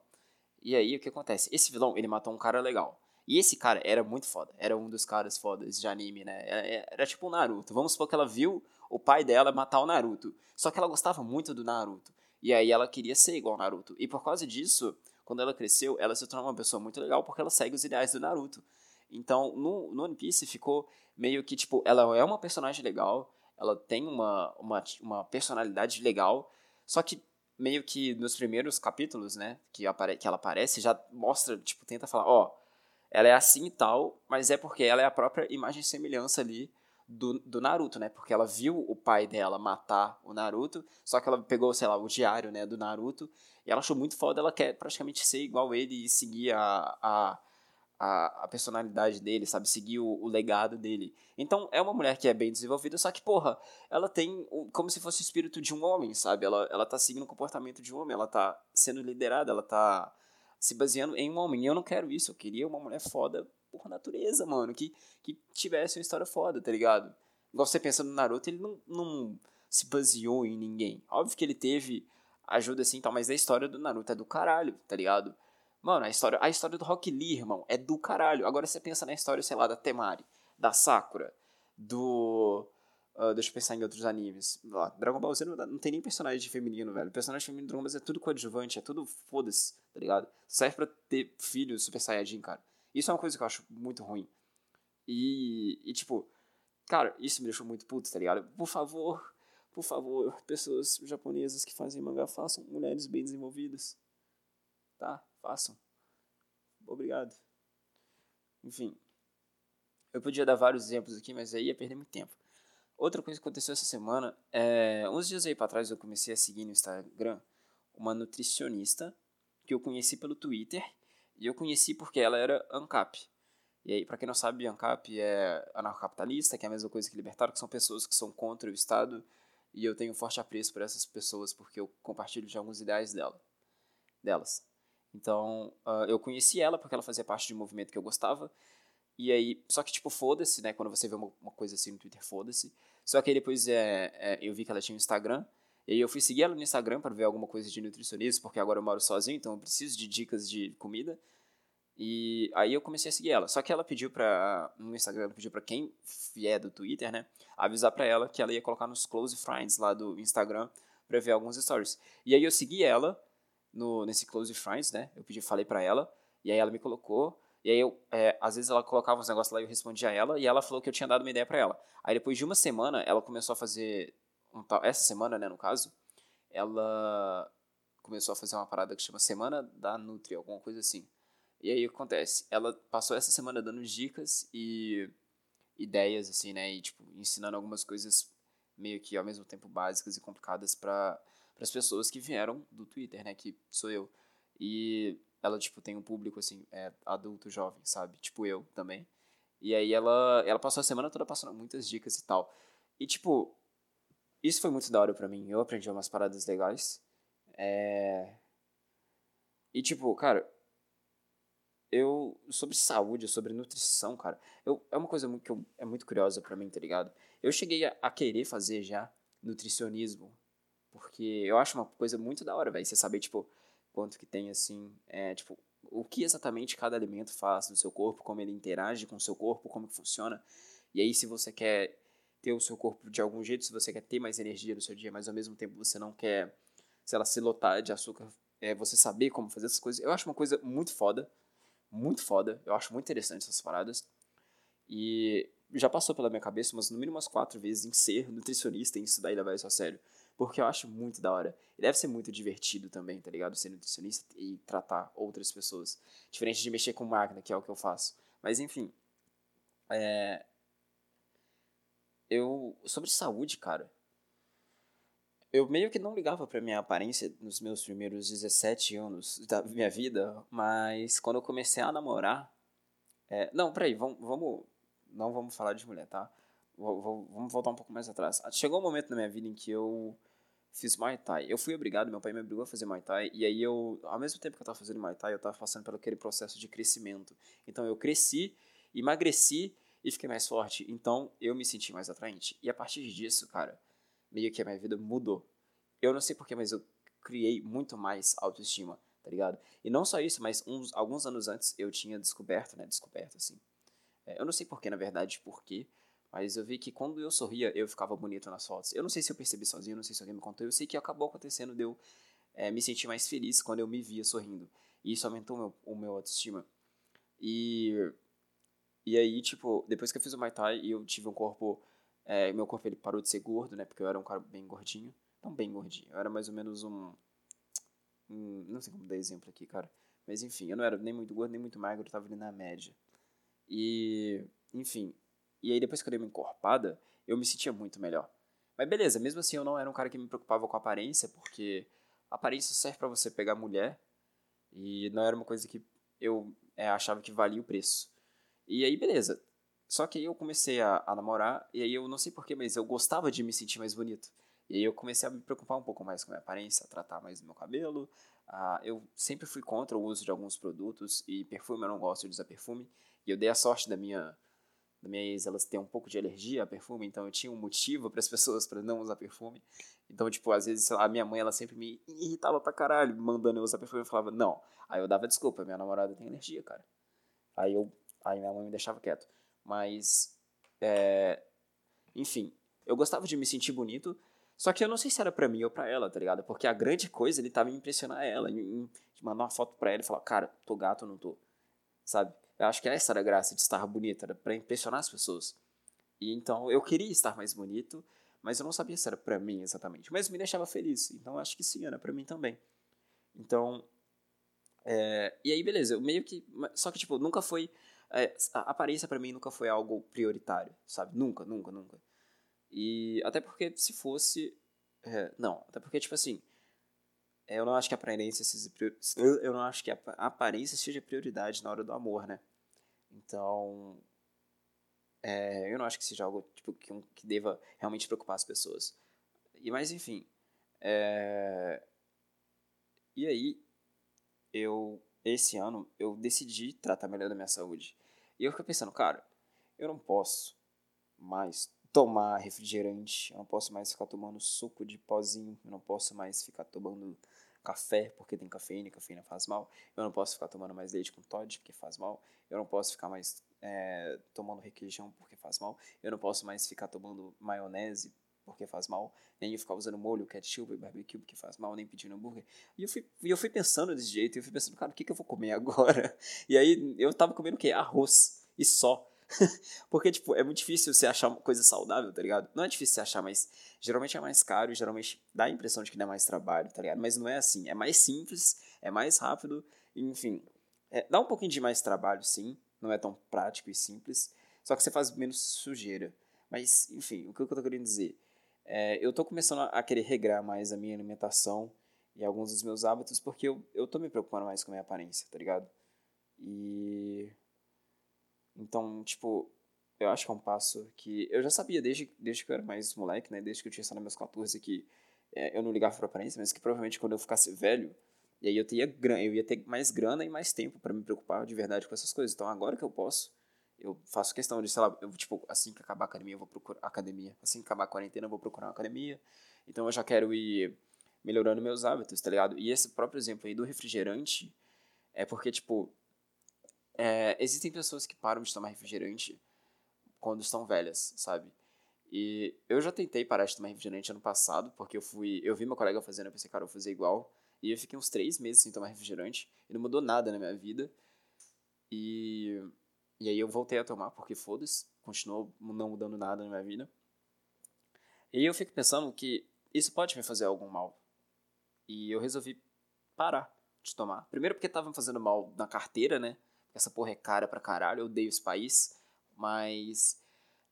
E aí o que acontece? Esse vilão, ele matou um cara legal. E esse cara era muito foda. Era um dos caras fodas de anime, né? Era, era tipo o Naruto. Vamos supor que ela viu o pai dela matar o Naruto. Só que ela gostava muito do Naruto. E aí ela queria ser igual ao Naruto. E por causa disso, quando ela cresceu, ela se tornou uma pessoa muito legal porque ela segue os ideais do Naruto. Então, no, no One Piece ficou meio que, tipo, ela é uma personagem legal, ela tem uma, uma, uma personalidade legal, só que meio que nos primeiros capítulos, né, que, apare que ela aparece, já mostra, tipo, tenta falar, ó, oh, ela é assim e tal, mas é porque ela é a própria imagem e semelhança ali do, do Naruto, né, porque ela viu o pai dela matar o Naruto, só que ela pegou, sei lá, o diário, né, do Naruto, e ela achou muito foda, ela quer praticamente ser igual ele e seguir a, a a, a personalidade dele, sabe? Seguir o, o, legado dele. Então, é uma mulher que é bem desenvolvida, só que, porra, ela tem como se fosse o espírito de um homem, sabe? Ela, ela tá seguindo o comportamento de um homem, ela tá sendo liderada, ela tá se baseando em um homem. E eu não quero isso, eu queria uma mulher foda por natureza, mano, que, que tivesse uma história foda, tá ligado? Igual você pensa no Naruto, ele não, não se baseou em ninguém. Óbvio que ele teve ajuda assim tal, mas a história do Naruto é do caralho, tá ligado? Mano, a história, a história do Rock Lee, irmão, é do caralho. Agora você pensa na história, sei lá, da Temari, da Sakura, do. Uh, deixa eu pensar em outros animes. Dragon Ball Z não, não, tem nem personagem feminino, velho. O personagem feminino do Dragon Ball Z é tudo coadjuvante, é tudo foda-se, tá ligado? Serve pra ter filhos Super Saiyajin, cara. Isso é uma coisa que eu acho muito ruim. E, e tipo, cara, isso me deixou muito puto, tá ligado? Por favor, por favor, pessoas japonesas que fazem mangá, façam mulheres bem desenvolvidas. Tá? Façam. Obrigado. Enfim. Eu podia dar vários exemplos aqui, mas aí ia perder muito tempo. Outra coisa que aconteceu essa semana é. Uns dias aí pra trás eu comecei a seguir no Instagram uma nutricionista que eu conheci pelo Twitter. E eu conheci porque ela era ANCAP. E aí, para quem não sabe, ANCAP é anarcocapitalista, que é a mesma coisa que libertário, que são pessoas que são contra o Estado. E eu tenho um forte apreço por essas pessoas porque eu compartilho de alguns ideais dela, delas. Então, uh, eu conheci ela porque ela fazia parte de um movimento que eu gostava. E aí, só que tipo, foda-se, né? Quando você vê uma, uma coisa assim no Twitter, foda-se. Só que aí depois é, é, eu vi que ela tinha um Instagram. E aí eu fui seguir ela no Instagram para ver alguma coisa de nutricionismo, porque agora eu moro sozinho, então eu preciso de dicas de comida. E aí eu comecei a seguir ela. Só que ela pediu pra. No Instagram, ela pediu pra quem é do Twitter, né? Avisar pra ela que ela ia colocar nos close friends lá do Instagram pra ver alguns stories. E aí eu segui ela no, nesse close friends, né? Eu pedi, falei pra ela. E aí ela me colocou. E aí, eu, é, às vezes ela colocava uns negócios lá e eu respondia a ela, e ela falou que eu tinha dado uma ideia para ela. Aí depois de uma semana, ela começou a fazer, um tal, essa semana, né, no caso, ela começou a fazer uma parada que chama Semana da Nutri, alguma coisa assim. E aí acontece? Ela passou essa semana dando dicas e ideias, assim, né, e tipo, ensinando algumas coisas meio que ao mesmo tempo básicas e complicadas para as pessoas que vieram do Twitter, né, que sou eu. E ela, tipo, tem um público, assim, é, adulto, jovem, sabe? Tipo eu também. E aí ela, ela passou a semana toda passando muitas dicas e tal. E, tipo, isso foi muito da hora pra mim. Eu aprendi umas paradas legais. É... E, tipo, cara, eu... Sobre saúde, sobre nutrição, cara, eu, é uma coisa que eu, é muito curiosa pra mim, tá ligado? Eu cheguei a, a querer fazer já nutricionismo. Porque eu acho uma coisa muito da hora, velho. Você saber, tipo quanto que tem, assim, é, tipo, o que exatamente cada alimento faz no seu corpo, como ele interage com o seu corpo, como que funciona. E aí, se você quer ter o seu corpo de algum jeito, se você quer ter mais energia no seu dia, mas ao mesmo tempo você não quer, sei lá, se lotar de açúcar, é, você saber como fazer essas coisas. Eu acho uma coisa muito foda, muito foda. Eu acho muito interessante essas paradas. E já passou pela minha cabeça, mas no mínimo umas quatro vezes em ser nutricionista, em estudar e levar isso a sério. Porque eu acho muito da hora. E deve ser muito divertido também, tá ligado? Ser nutricionista e tratar outras pessoas. Diferente de mexer com máquina, que é o que eu faço. Mas enfim. É... Eu. Sobre saúde, cara. Eu meio que não ligava pra minha aparência nos meus primeiros 17 anos da minha vida. Mas quando eu comecei a namorar. É... Não, peraí, vamos, vamos. Não vamos falar de mulher, tá? Vamos voltar um pouco mais atrás. Chegou um momento na minha vida em que eu fiz Muay Thai. Eu fui obrigado, meu pai me obrigou a fazer Muay Thai, e aí eu, ao mesmo tempo que eu estava fazendo Muay Thai, eu estava passando pelo aquele processo de crescimento. Então eu cresci, emagreci e fiquei mais forte. Então eu me senti mais atraente. E a partir disso, cara, meio que a minha vida mudou. Eu não sei porquê, mas eu criei muito mais autoestima, tá ligado? E não só isso, mas uns, alguns anos antes eu tinha descoberto, né? Descoberto, assim. É, eu não sei porquê, na verdade, porquê, mas eu vi que quando eu sorria, eu ficava bonito nas fotos. Eu não sei se eu percebi sozinho, não sei se alguém me contou. Eu sei que acabou acontecendo de eu é, me sentir mais feliz quando eu me via sorrindo. E isso aumentou o meu, o meu autoestima. E, e aí, tipo, depois que eu fiz o Muay Thai, eu tive um corpo... É, meu corpo ele parou de ser gordo, né? Porque eu era um cara bem gordinho. Não bem gordinho. Eu era mais ou menos um... um não sei como dar exemplo aqui, cara. Mas enfim, eu não era nem muito gordo, nem muito magro. Eu tava ali na média. E... Enfim, e aí depois que eu dei uma encorpada, eu me sentia muito melhor. Mas beleza, mesmo assim eu não era um cara que me preocupava com a aparência, porque a aparência serve para você pegar mulher e não era uma coisa que eu é, achava que valia o preço. E aí beleza. Só que aí eu comecei a, a namorar e aí eu não sei porquê, mas eu gostava de me sentir mais bonito. E aí eu comecei a me preocupar um pouco mais com a minha aparência, a tratar mais do meu cabelo. Uh, eu sempre fui contra o uso de alguns produtos e perfume eu não gosto de usar perfume. E eu dei a sorte da minha da minha ex, elas têm um pouco de alergia a perfume, então eu tinha um motivo para as pessoas para não usar perfume. Então, tipo, às vezes, a minha mãe, ela sempre me irritava pra caralho, mandando eu usar perfume. Eu falava, não. Aí eu dava desculpa, minha namorada tem alergia, cara. Aí eu, aí minha mãe me deixava quieto. Mas, é, enfim, eu gostava de me sentir bonito, só que eu não sei se era pra mim ou pra ela, tá ligado? Porque a grande coisa, ele tava em impressionar ela, em, em mandar uma foto pra ela e falar, cara, tô gato ou não tô, sabe? Eu acho que essa era a graça de estar bonita, era pra impressionar as pessoas. E então eu queria estar mais bonito, mas eu não sabia se era para mim exatamente. Mas me deixava feliz, então acho que sim, era para mim também. Então, é, e aí beleza, eu meio que. Só que, tipo, nunca foi. É, a aparência para mim nunca foi algo prioritário, sabe? Nunca, nunca, nunca. E até porque se fosse. É, não, até porque, tipo assim. Eu não acho que a aparência seja eu não acho que a aparência seja prioridade na hora do amor, né? Então, é, eu não acho que seja algo tipo, que, que deva realmente preocupar as pessoas. E mas enfim, é... e aí eu esse ano eu decidi tratar melhor da minha saúde. E eu fiquei pensando, cara, eu não posso mais tomar refrigerante, eu não posso mais ficar tomando suco de pozinho, eu não posso mais ficar tomando café porque tem cafeína e cafeína faz mal, eu não posso ficar tomando mais leite com Todd porque faz mal, eu não posso ficar mais é, tomando requeijão porque faz mal, eu não posso mais ficar tomando maionese porque faz mal, nem ficar usando molho, ketchup e barbecue porque faz mal, nem pedindo hambúrguer. E eu fui, eu fui pensando desse jeito, e eu fui pensando, cara, o que, que eu vou comer agora? E aí eu tava comendo o quê? Arroz e só. Porque, tipo, é muito difícil você achar uma coisa saudável, tá ligado? Não é difícil você achar, mas geralmente é mais caro geralmente dá a impressão de que dá mais trabalho, tá ligado? Mas não é assim. É mais simples, é mais rápido, enfim. É, dá um pouquinho de mais trabalho, sim. Não é tão prático e simples. Só que você faz menos sujeira. Mas, enfim, o que eu tô querendo dizer? É, eu tô começando a querer regrar mais a minha alimentação e alguns dos meus hábitos porque eu, eu tô me preocupando mais com a minha aparência, tá ligado? E então, tipo, eu acho que é um passo que eu já sabia desde, desde que eu era mais moleque, né? Desde que eu tinha nos meus 14 que é, eu não ligava pra aparência, mas que provavelmente quando eu ficasse velho, e aí eu, teria, eu ia ter mais grana e mais tempo para me preocupar de verdade com essas coisas. Então agora que eu posso, eu faço questão de, sei lá, eu, tipo, assim que acabar a academia, eu vou procurar academia. Assim que acabar a quarentena, eu vou procurar uma academia. Então eu já quero ir melhorando meus hábitos, tá ligado? E esse próprio exemplo aí do refrigerante é porque, tipo, é, existem pessoas que param de tomar refrigerante quando estão velhas, sabe? E eu já tentei parar de tomar refrigerante ano passado, porque eu fui. Eu vi meu colega fazendo, eu pensei, cara, eu vou fazer igual. E eu fiquei uns três meses sem tomar refrigerante. E não mudou nada na minha vida. E. E aí eu voltei a tomar, porque foda-se, continuou não mudando nada na minha vida. E eu fico pensando que isso pode me fazer algum mal. E eu resolvi parar de tomar. Primeiro porque tava me fazendo mal na carteira, né? Essa porra é cara pra caralho, eu odeio esse país, mas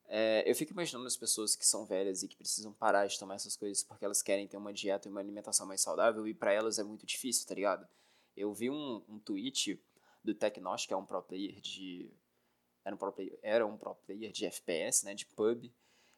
é, eu fico imaginando as pessoas que são velhas e que precisam parar de tomar essas coisas porque elas querem ter uma dieta e uma alimentação mais saudável e para elas é muito difícil, tá ligado? Eu vi um, um tweet do Tecnos, que é um pro player de. Era um pro player, era um pro player de FPS, né? De pub.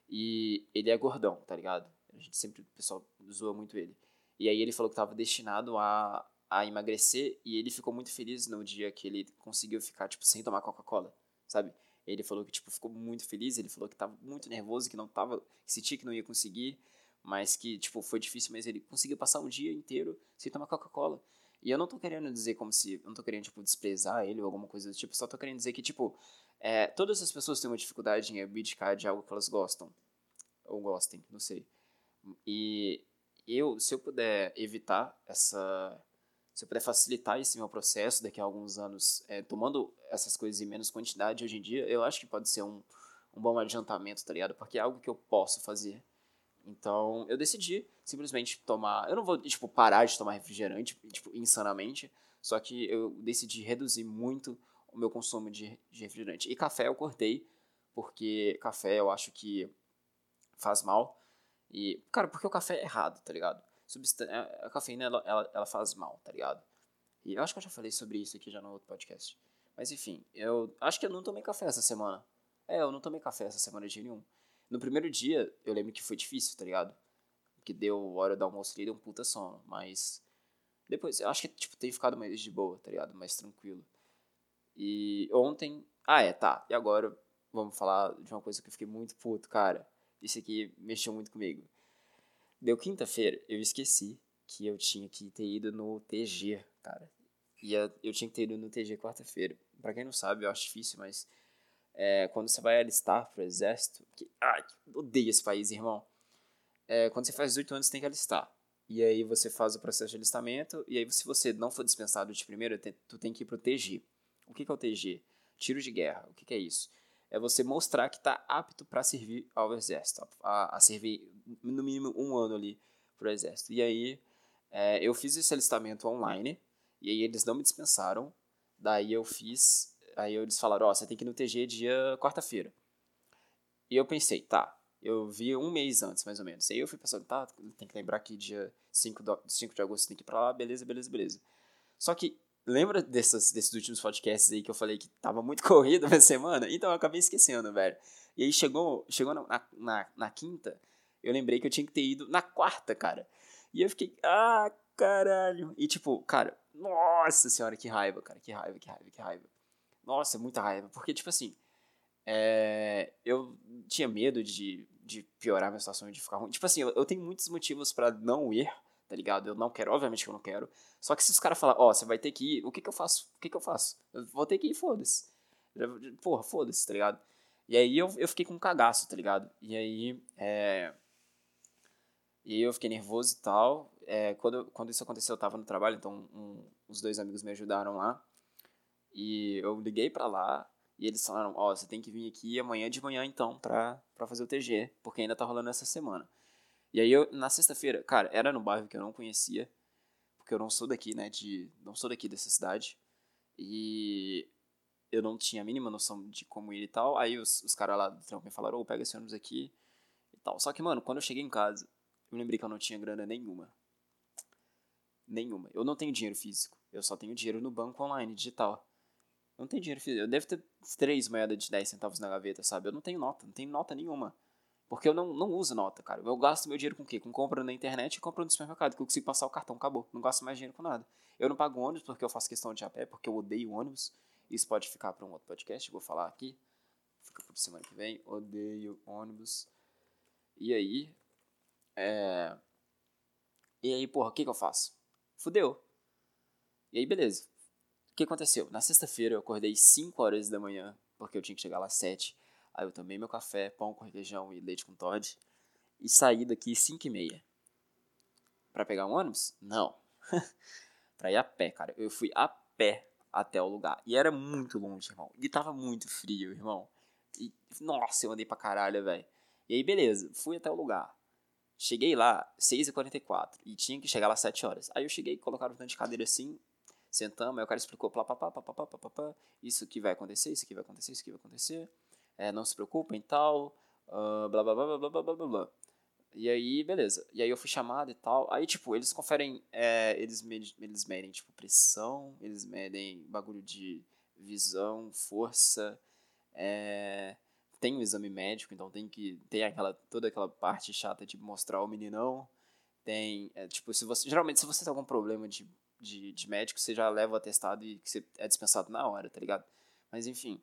E ele é gordão, tá ligado? A gente sempre, o pessoal zoa muito ele. E aí ele falou que estava destinado a a emagrecer e ele ficou muito feliz no dia que ele conseguiu ficar, tipo, sem tomar Coca-Cola, sabe? Ele falou que, tipo, ficou muito feliz, ele falou que tava muito nervoso, que não tava, que sentia que não ia conseguir, mas que, tipo, foi difícil, mas ele conseguiu passar um dia inteiro sem tomar Coca-Cola. E eu não tô querendo dizer como se, eu não tô querendo, tipo, desprezar ele ou alguma coisa do tipo, só tô querendo dizer que, tipo, é, todas as pessoas têm uma dificuldade em abdicar de algo que elas gostam, ou gostem, não sei. E eu, se eu puder evitar essa se eu puder facilitar esse meu processo daqui a alguns anos, é, tomando essas coisas em menos quantidade hoje em dia, eu acho que pode ser um, um bom adiantamento, tá ligado? Porque é algo que eu posso fazer. Então, eu decidi simplesmente tomar. Eu não vou, tipo, parar de tomar refrigerante, tipo, insanamente. Só que eu decidi reduzir muito o meu consumo de, de refrigerante. E café eu cortei, porque café eu acho que faz mal. E, cara, porque o café é errado, tá ligado? É, a cafeína ela, ela, ela faz mal, tá ligado? E eu acho que eu já falei sobre isso aqui já no outro podcast. Mas enfim, eu acho que eu não tomei café essa semana. É, eu não tomei café essa semana de nenhum. No primeiro dia, eu lembro que foi difícil, tá ligado? Que deu hora do almoço e deu um puta sono. Mas depois, eu acho que tipo, tem ficado mais de boa, tá ligado? Mais tranquilo. E ontem. Ah, é, tá. E agora vamos falar de uma coisa que eu fiquei muito puto, cara. Isso aqui mexeu muito comigo. Deu quinta-feira, eu esqueci que eu tinha que ter ido no TG, cara. E eu tinha que ter ido no TG quarta-feira. Pra quem não sabe, eu acho difícil, mas é, quando você vai alistar pro exército. Que, ai, odeio esse país, irmão. É, quando você faz 18 anos, você tem que alistar. E aí você faz o processo de alistamento. E aí, se você não for dispensado de primeiro, tu tem que ir pro TG. O que, que é o TG? Tiro de guerra. O que, que é isso? É você mostrar que tá apto para servir ao exército, a, a, servir no mínimo um ano ali pro exército. E aí é, eu fiz esse alistamento online, e aí eles não me dispensaram, daí eu fiz, aí eles falaram, ó, oh, você tem que ir no TG dia quarta-feira. E eu pensei, tá, eu vi um mês antes, mais ou menos. Aí eu fui pensando, tá, tem que lembrar que dia 5 de, 5 de agosto tem que ir pra lá, beleza, beleza, beleza. Só que, lembra dessas, desses últimos podcasts aí que eu falei que tava muito corrido essa semana? Então eu acabei esquecendo, velho. E aí chegou, chegou na, na, na quinta, eu lembrei que eu tinha que ter ido na quarta, cara. E eu fiquei, ah, caralho. E tipo, cara, nossa senhora, que raiva, cara, que raiva, que raiva, que raiva. Nossa, muita raiva. Porque, tipo assim, é, eu tinha medo de, de piorar minha situação, de ficar ruim. Tipo assim, eu, eu tenho muitos motivos para não ir, tá ligado? Eu não quero, obviamente que eu não quero. Só que se os caras falarem, ó, oh, você vai ter que ir, o que que eu faço? O que que eu faço? Eu vou ter que ir, foda-se. Porra, foda-se, tá ligado? E aí eu, eu fiquei com um cagaço, tá ligado? E aí, é... E aí eu fiquei nervoso e tal. É, quando, quando isso aconteceu, eu tava no trabalho, então um, os dois amigos me ajudaram lá. E eu liguei para lá, e eles falaram, ó, oh, você tem que vir aqui amanhã de manhã então pra, pra fazer o TG, porque ainda tá rolando essa semana. E aí eu, na sexta-feira, cara, era no bairro que eu não conhecia, porque eu não sou daqui, né, de, não sou daqui dessa cidade. E eu não tinha a mínima noção de como ir e tal. Aí os, os caras lá do trampo me falaram, ô, oh, pega esse ônibus aqui e tal. Só que, mano, quando eu cheguei em casa, eu lembrei que eu não tinha grana nenhuma. Nenhuma. Eu não tenho dinheiro físico. Eu só tenho dinheiro no banco online, digital. Não tenho dinheiro físico. Eu devo ter três moedas de 10 centavos na gaveta, sabe? Eu não tenho nota, não tenho nota nenhuma. Porque eu não, não uso nota, cara. Eu gasto meu dinheiro com o quê? Com compra na internet e compra no supermercado, que eu consigo passar o cartão, acabou. Não gasto mais dinheiro com nada. Eu não pago ônibus porque eu faço questão de a pé, porque eu odeio ônibus. Isso pode ficar para um outro podcast, vou falar aqui. Fica por semana que vem. Odeio ônibus. E aí. É... E aí, porra, o que, que eu faço? Fudeu. E aí, beleza que aconteceu? Na sexta-feira eu acordei 5 horas da manhã, porque eu tinha que chegar lá às 7. Aí eu tomei meu café, pão com requeijão e leite com Todd. E saí daqui 5 e meia. Pra pegar um ônibus? Não. pra ir a pé, cara. Eu fui a pé até o lugar. E era muito longe, irmão. E tava muito frio, irmão. E, nossa, eu andei pra caralho, velho. E aí, beleza. Fui até o lugar. Cheguei lá 6h44 e tinha que chegar lá 7 horas. Aí eu cheguei, colocaram um tanto de cadeira assim, Sentamos, aí o cara explicou, plá, plá, plá, plá, plá, plá, plá, isso que vai acontecer, isso que vai acontecer, isso que vai acontecer, é, não se preocupem, tal, uh, blá, blá, blá, blá, blá, blá, blá, blá. E aí, beleza. E aí eu fui chamado e tal. Aí, tipo, eles conferem, é, eles, medem, eles medem, tipo, pressão, eles medem bagulho de visão, força, é, tem o um exame médico, então tem que tem aquela toda aquela parte chata de mostrar o meninão. Tem, é, tipo, se você geralmente se você tem algum problema de de, de médico, você já leva o atestado e você é dispensado na hora, tá ligado? Mas enfim.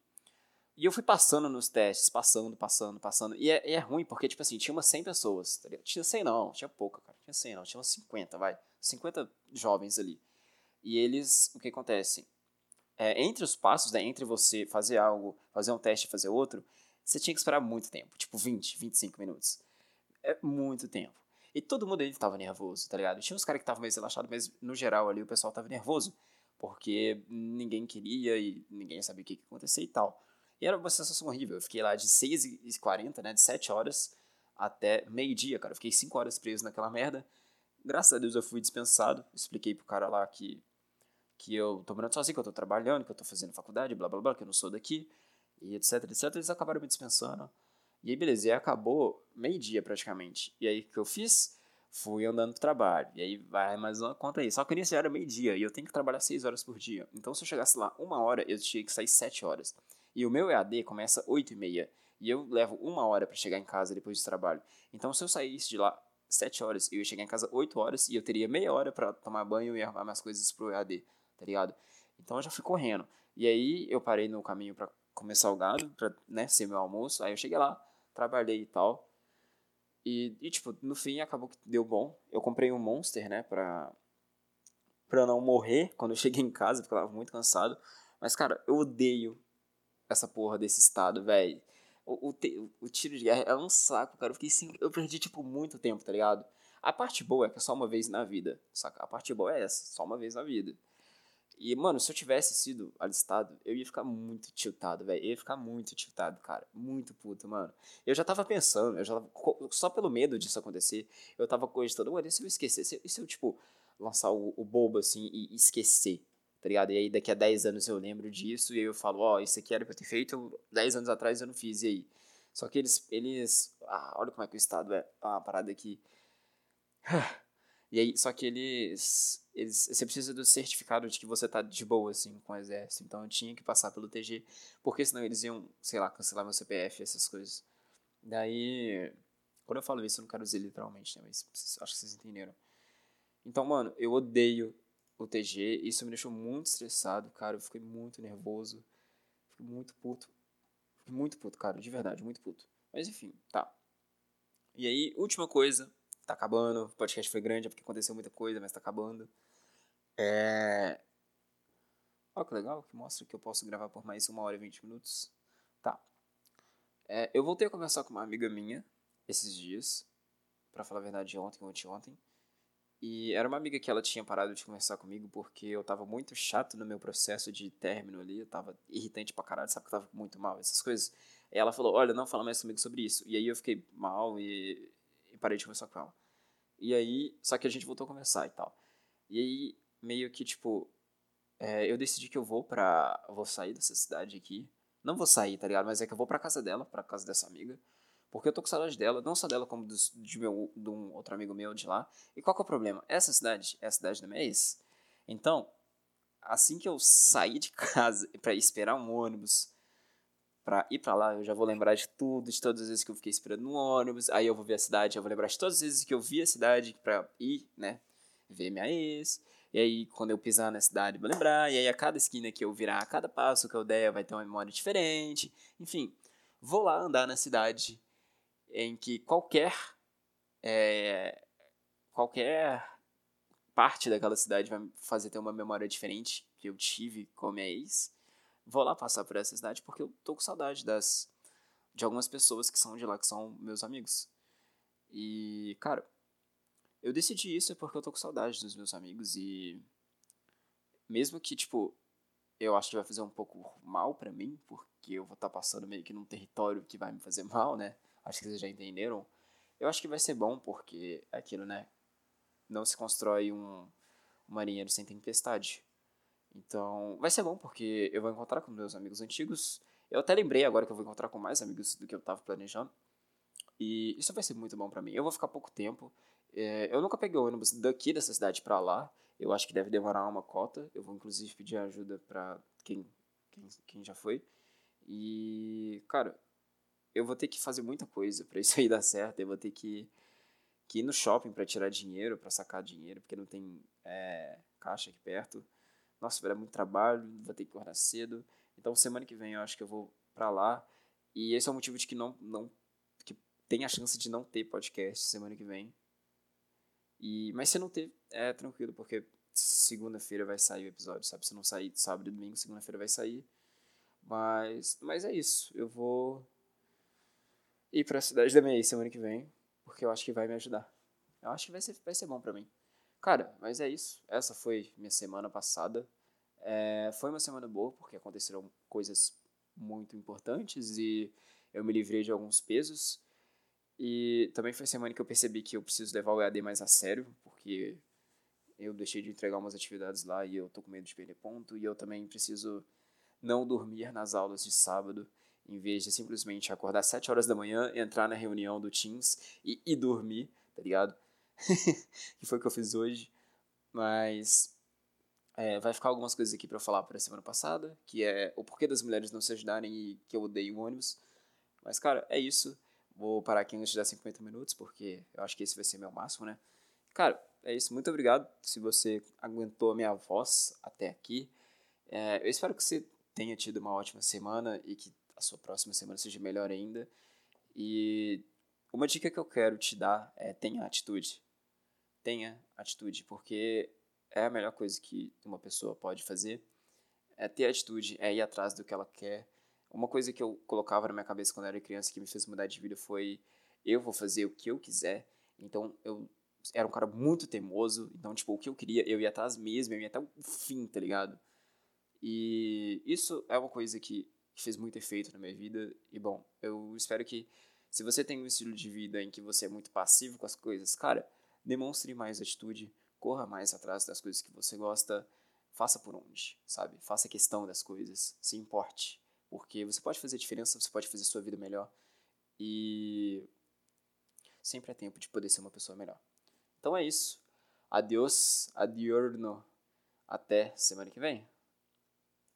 E eu fui passando nos testes, passando, passando, passando. E é, é ruim porque, tipo assim, tinha umas 100 pessoas, tá? Tinha 100 não, tinha pouca, cara. Tinha 100 não, tinha umas 50, vai. 50 jovens ali. E eles, o que acontece? É, entre os passos, né, entre você fazer algo, fazer um teste e fazer outro, você tinha que esperar muito tempo, tipo 20, 25 minutos. É muito tempo. E todo mundo ali tava nervoso, tá ligado? Tinha uns caras que estavam mais relaxados, mas no geral ali o pessoal tava nervoso. Porque ninguém queria e ninguém sabia o que, que ia acontecer e tal. E era uma sensação horrível. Eu fiquei lá de 6h40, né? De 7 horas até meio-dia, cara. Eu fiquei 5 horas preso naquela merda. Graças a Deus eu fui dispensado. Expliquei pro cara lá que, que eu tô morando sozinho, que eu tô trabalhando, que eu tô fazendo faculdade, blá blá blá, que eu não sou daqui. E etc, etc. Eles acabaram me dispensando. E aí, beleza, e aí acabou meio-dia praticamente. E aí, o que eu fiz? Fui andando pro trabalho. E aí, vai mais uma conta aí. Só que já era meio-dia e eu tenho que trabalhar seis horas por dia. Então, se eu chegasse lá uma hora, eu tinha que sair sete horas. E o meu EAD começa oito e meia. E eu levo uma hora para chegar em casa depois do trabalho. Então, se eu saísse de lá sete horas, eu ia chegar em casa oito horas e eu teria meia hora para tomar banho e arrumar minhas coisas pro EAD, tá ligado? Então, eu já fui correndo. E aí, eu parei no caminho para comer salgado, pra né, ser meu almoço. Aí eu cheguei lá, trabalhei e tal. E, e, tipo, no fim acabou que deu bom. Eu comprei um Monster, né, pra, pra não morrer quando eu cheguei em casa, porque eu tava muito cansado. Mas, cara, eu odeio essa porra desse estado, velho. O, o, o, tiro de guerra é um saco, cara. Eu fiquei assim, eu perdi, tipo, muito tempo, tá ligado? A parte boa é que é só uma vez na vida, saca? A parte boa é essa, só uma vez na vida. E, mano, se eu tivesse sido alistado, eu ia ficar muito tiltado, velho. Eu ia ficar muito tiltado, cara. Muito puto, mano. Eu já tava pensando, eu já tava, só pelo medo disso acontecer, eu tava cogitando, mano, e se eu esquecer? E se eu, tipo, lançar o, o bobo assim e esquecer? Tá ligado? E aí daqui a 10 anos eu lembro disso e eu falo, ó, oh, isso aqui era pra eu ter feito 10 anos atrás eu não fiz, e aí? Só que eles, eles, ah, olha como é que o Estado é uma parada aqui. E aí, só que eles, eles, você precisa do certificado de que você tá de boa, assim, com o exército. Então eu tinha que passar pelo TG, porque senão eles iam, sei lá, cancelar meu CPF, essas coisas. Daí, quando eu falo isso, eu não quero dizer literalmente, né, mas acho que vocês entenderam. Então, mano, eu odeio o TG, isso me deixou muito estressado, cara, eu fiquei muito nervoso, fiquei muito puto. Fiquei muito puto, cara, de verdade, muito puto. Mas enfim, tá. E aí, última coisa, tá acabando. O podcast foi grande, é porque aconteceu muita coisa, mas tá acabando. É. Olha que legal, que mostra que eu posso gravar por mais uma hora e vinte minutos. Tá. É, eu voltei a conversar com uma amiga minha esses dias. para falar a verdade, ontem ou anteontem. E era uma amiga que ela tinha parado de conversar comigo porque eu tava muito chato no meu processo de término ali. Eu tava irritante pra caralho, sabe que eu tava muito mal, essas coisas. E ela falou: Olha, não fala mais comigo sobre isso. E aí eu fiquei mal e e parei de conversar com ela. E aí, só que a gente voltou a conversar e tal. E aí, meio que, tipo, é, eu decidi que eu vou pra. Eu vou sair dessa cidade aqui. Não vou sair, tá ligado? Mas é que eu vou pra casa dela, pra casa dessa amiga. Porque eu tô com saudade dela, não só dela, como dos, de, meu, de um outro amigo meu de lá. E qual que é o problema? Essa cidade é a cidade da minha ex. Então, assim que eu sair de casa para esperar um ônibus para ir para lá, eu já vou lembrar de tudo, de todas as vezes que eu fiquei esperando no ônibus, aí eu vou ver a cidade, eu vou lembrar de todas as vezes que eu vi a cidade para ir, né, ver minha ex. E aí, quando eu pisar na cidade, vou lembrar. E aí, a cada esquina que eu virar, a cada passo que eu der, vai ter uma memória diferente. Enfim, vou lá andar na cidade em que qualquer. É, qualquer parte daquela cidade vai fazer ter uma memória diferente que eu tive com a minha ex vou lá passar por essa cidade porque eu tô com saudade das de algumas pessoas que são de lá, que são meus amigos. E, cara, eu decidi isso porque eu tô com saudade dos meus amigos e mesmo que, tipo, eu acho que vai fazer um pouco mal para mim, porque eu vou estar tá passando meio que num território que vai me fazer mal, né? Acho que vocês já entenderam. Eu acho que vai ser bom porque é aquilo, né? Não se constrói um, marinheiro sem tempestade. Então, vai ser bom porque eu vou encontrar com meus amigos antigos. Eu até lembrei agora que eu vou encontrar com mais amigos do que eu estava planejando. E isso vai ser muito bom para mim. Eu vou ficar pouco tempo. É, eu nunca peguei o ônibus daqui dessa cidade para lá. Eu acho que deve demorar uma cota. Eu vou inclusive pedir ajuda para quem, quem, quem já foi. E, cara, eu vou ter que fazer muita coisa para isso aí dar certo. Eu vou ter que, que ir no shopping para tirar dinheiro, para sacar dinheiro, porque não tem é, caixa aqui perto nossa, vai dar muito trabalho, vou ter que acordar cedo. Então, semana que vem eu acho que eu vou para lá. E esse é o motivo de que não, não que tem a chance de não ter podcast semana que vem. E, mas se não ter, é tranquilo, porque segunda-feira vai sair o episódio, sabe? Se não sair sábado e domingo, segunda-feira vai sair. Mas, mas é isso. Eu vou ir pra cidade da minha semana que vem, porque eu acho que vai me ajudar. Eu acho que vai ser, vai ser bom pra mim. Cara, mas é isso. Essa foi minha semana passada. É, foi uma semana boa, porque aconteceram coisas muito importantes e eu me livrei de alguns pesos. E também foi semana que eu percebi que eu preciso levar o EAD mais a sério, porque eu deixei de entregar umas atividades lá e eu tô com medo de perder ponto. E eu também preciso não dormir nas aulas de sábado, em vez de simplesmente acordar às 7 horas da manhã, entrar na reunião do Teams e, e dormir, tá ligado? que foi o que eu fiz hoje. Mas é, vai ficar algumas coisas aqui para falar para semana passada, que é o porquê das mulheres não se ajudarem e que eu odeio ônibus. Mas, cara, é isso. Vou parar aqui antes de dar 50 minutos, porque eu acho que esse vai ser meu máximo, né? Cara, é isso. Muito obrigado se você aguentou a minha voz até aqui. É, eu espero que você tenha tido uma ótima semana e que a sua próxima semana seja melhor ainda. E uma dica que eu quero te dar é tenha atitude tenha atitude, porque é a melhor coisa que uma pessoa pode fazer. É ter atitude, é ir atrás do que ela quer. Uma coisa que eu colocava na minha cabeça quando eu era criança que me fez mudar de vida foi: eu vou fazer o que eu quiser. Então eu era um cara muito teimoso, então, tipo, o que eu queria, eu ia atrás mesmo, eu ia até o fim, tá ligado? E isso é uma coisa que fez muito efeito na minha vida, e bom, eu espero que se você tem um estilo de vida em que você é muito passivo com as coisas, cara, demonstre mais atitude, corra mais atrás das coisas que você gosta, faça por onde, sabe? Faça questão das coisas, se importe, porque você pode fazer diferença, você pode fazer sua vida melhor e sempre é tempo de poder ser uma pessoa melhor. Então é isso. Adeus, adiorno. Até semana que vem.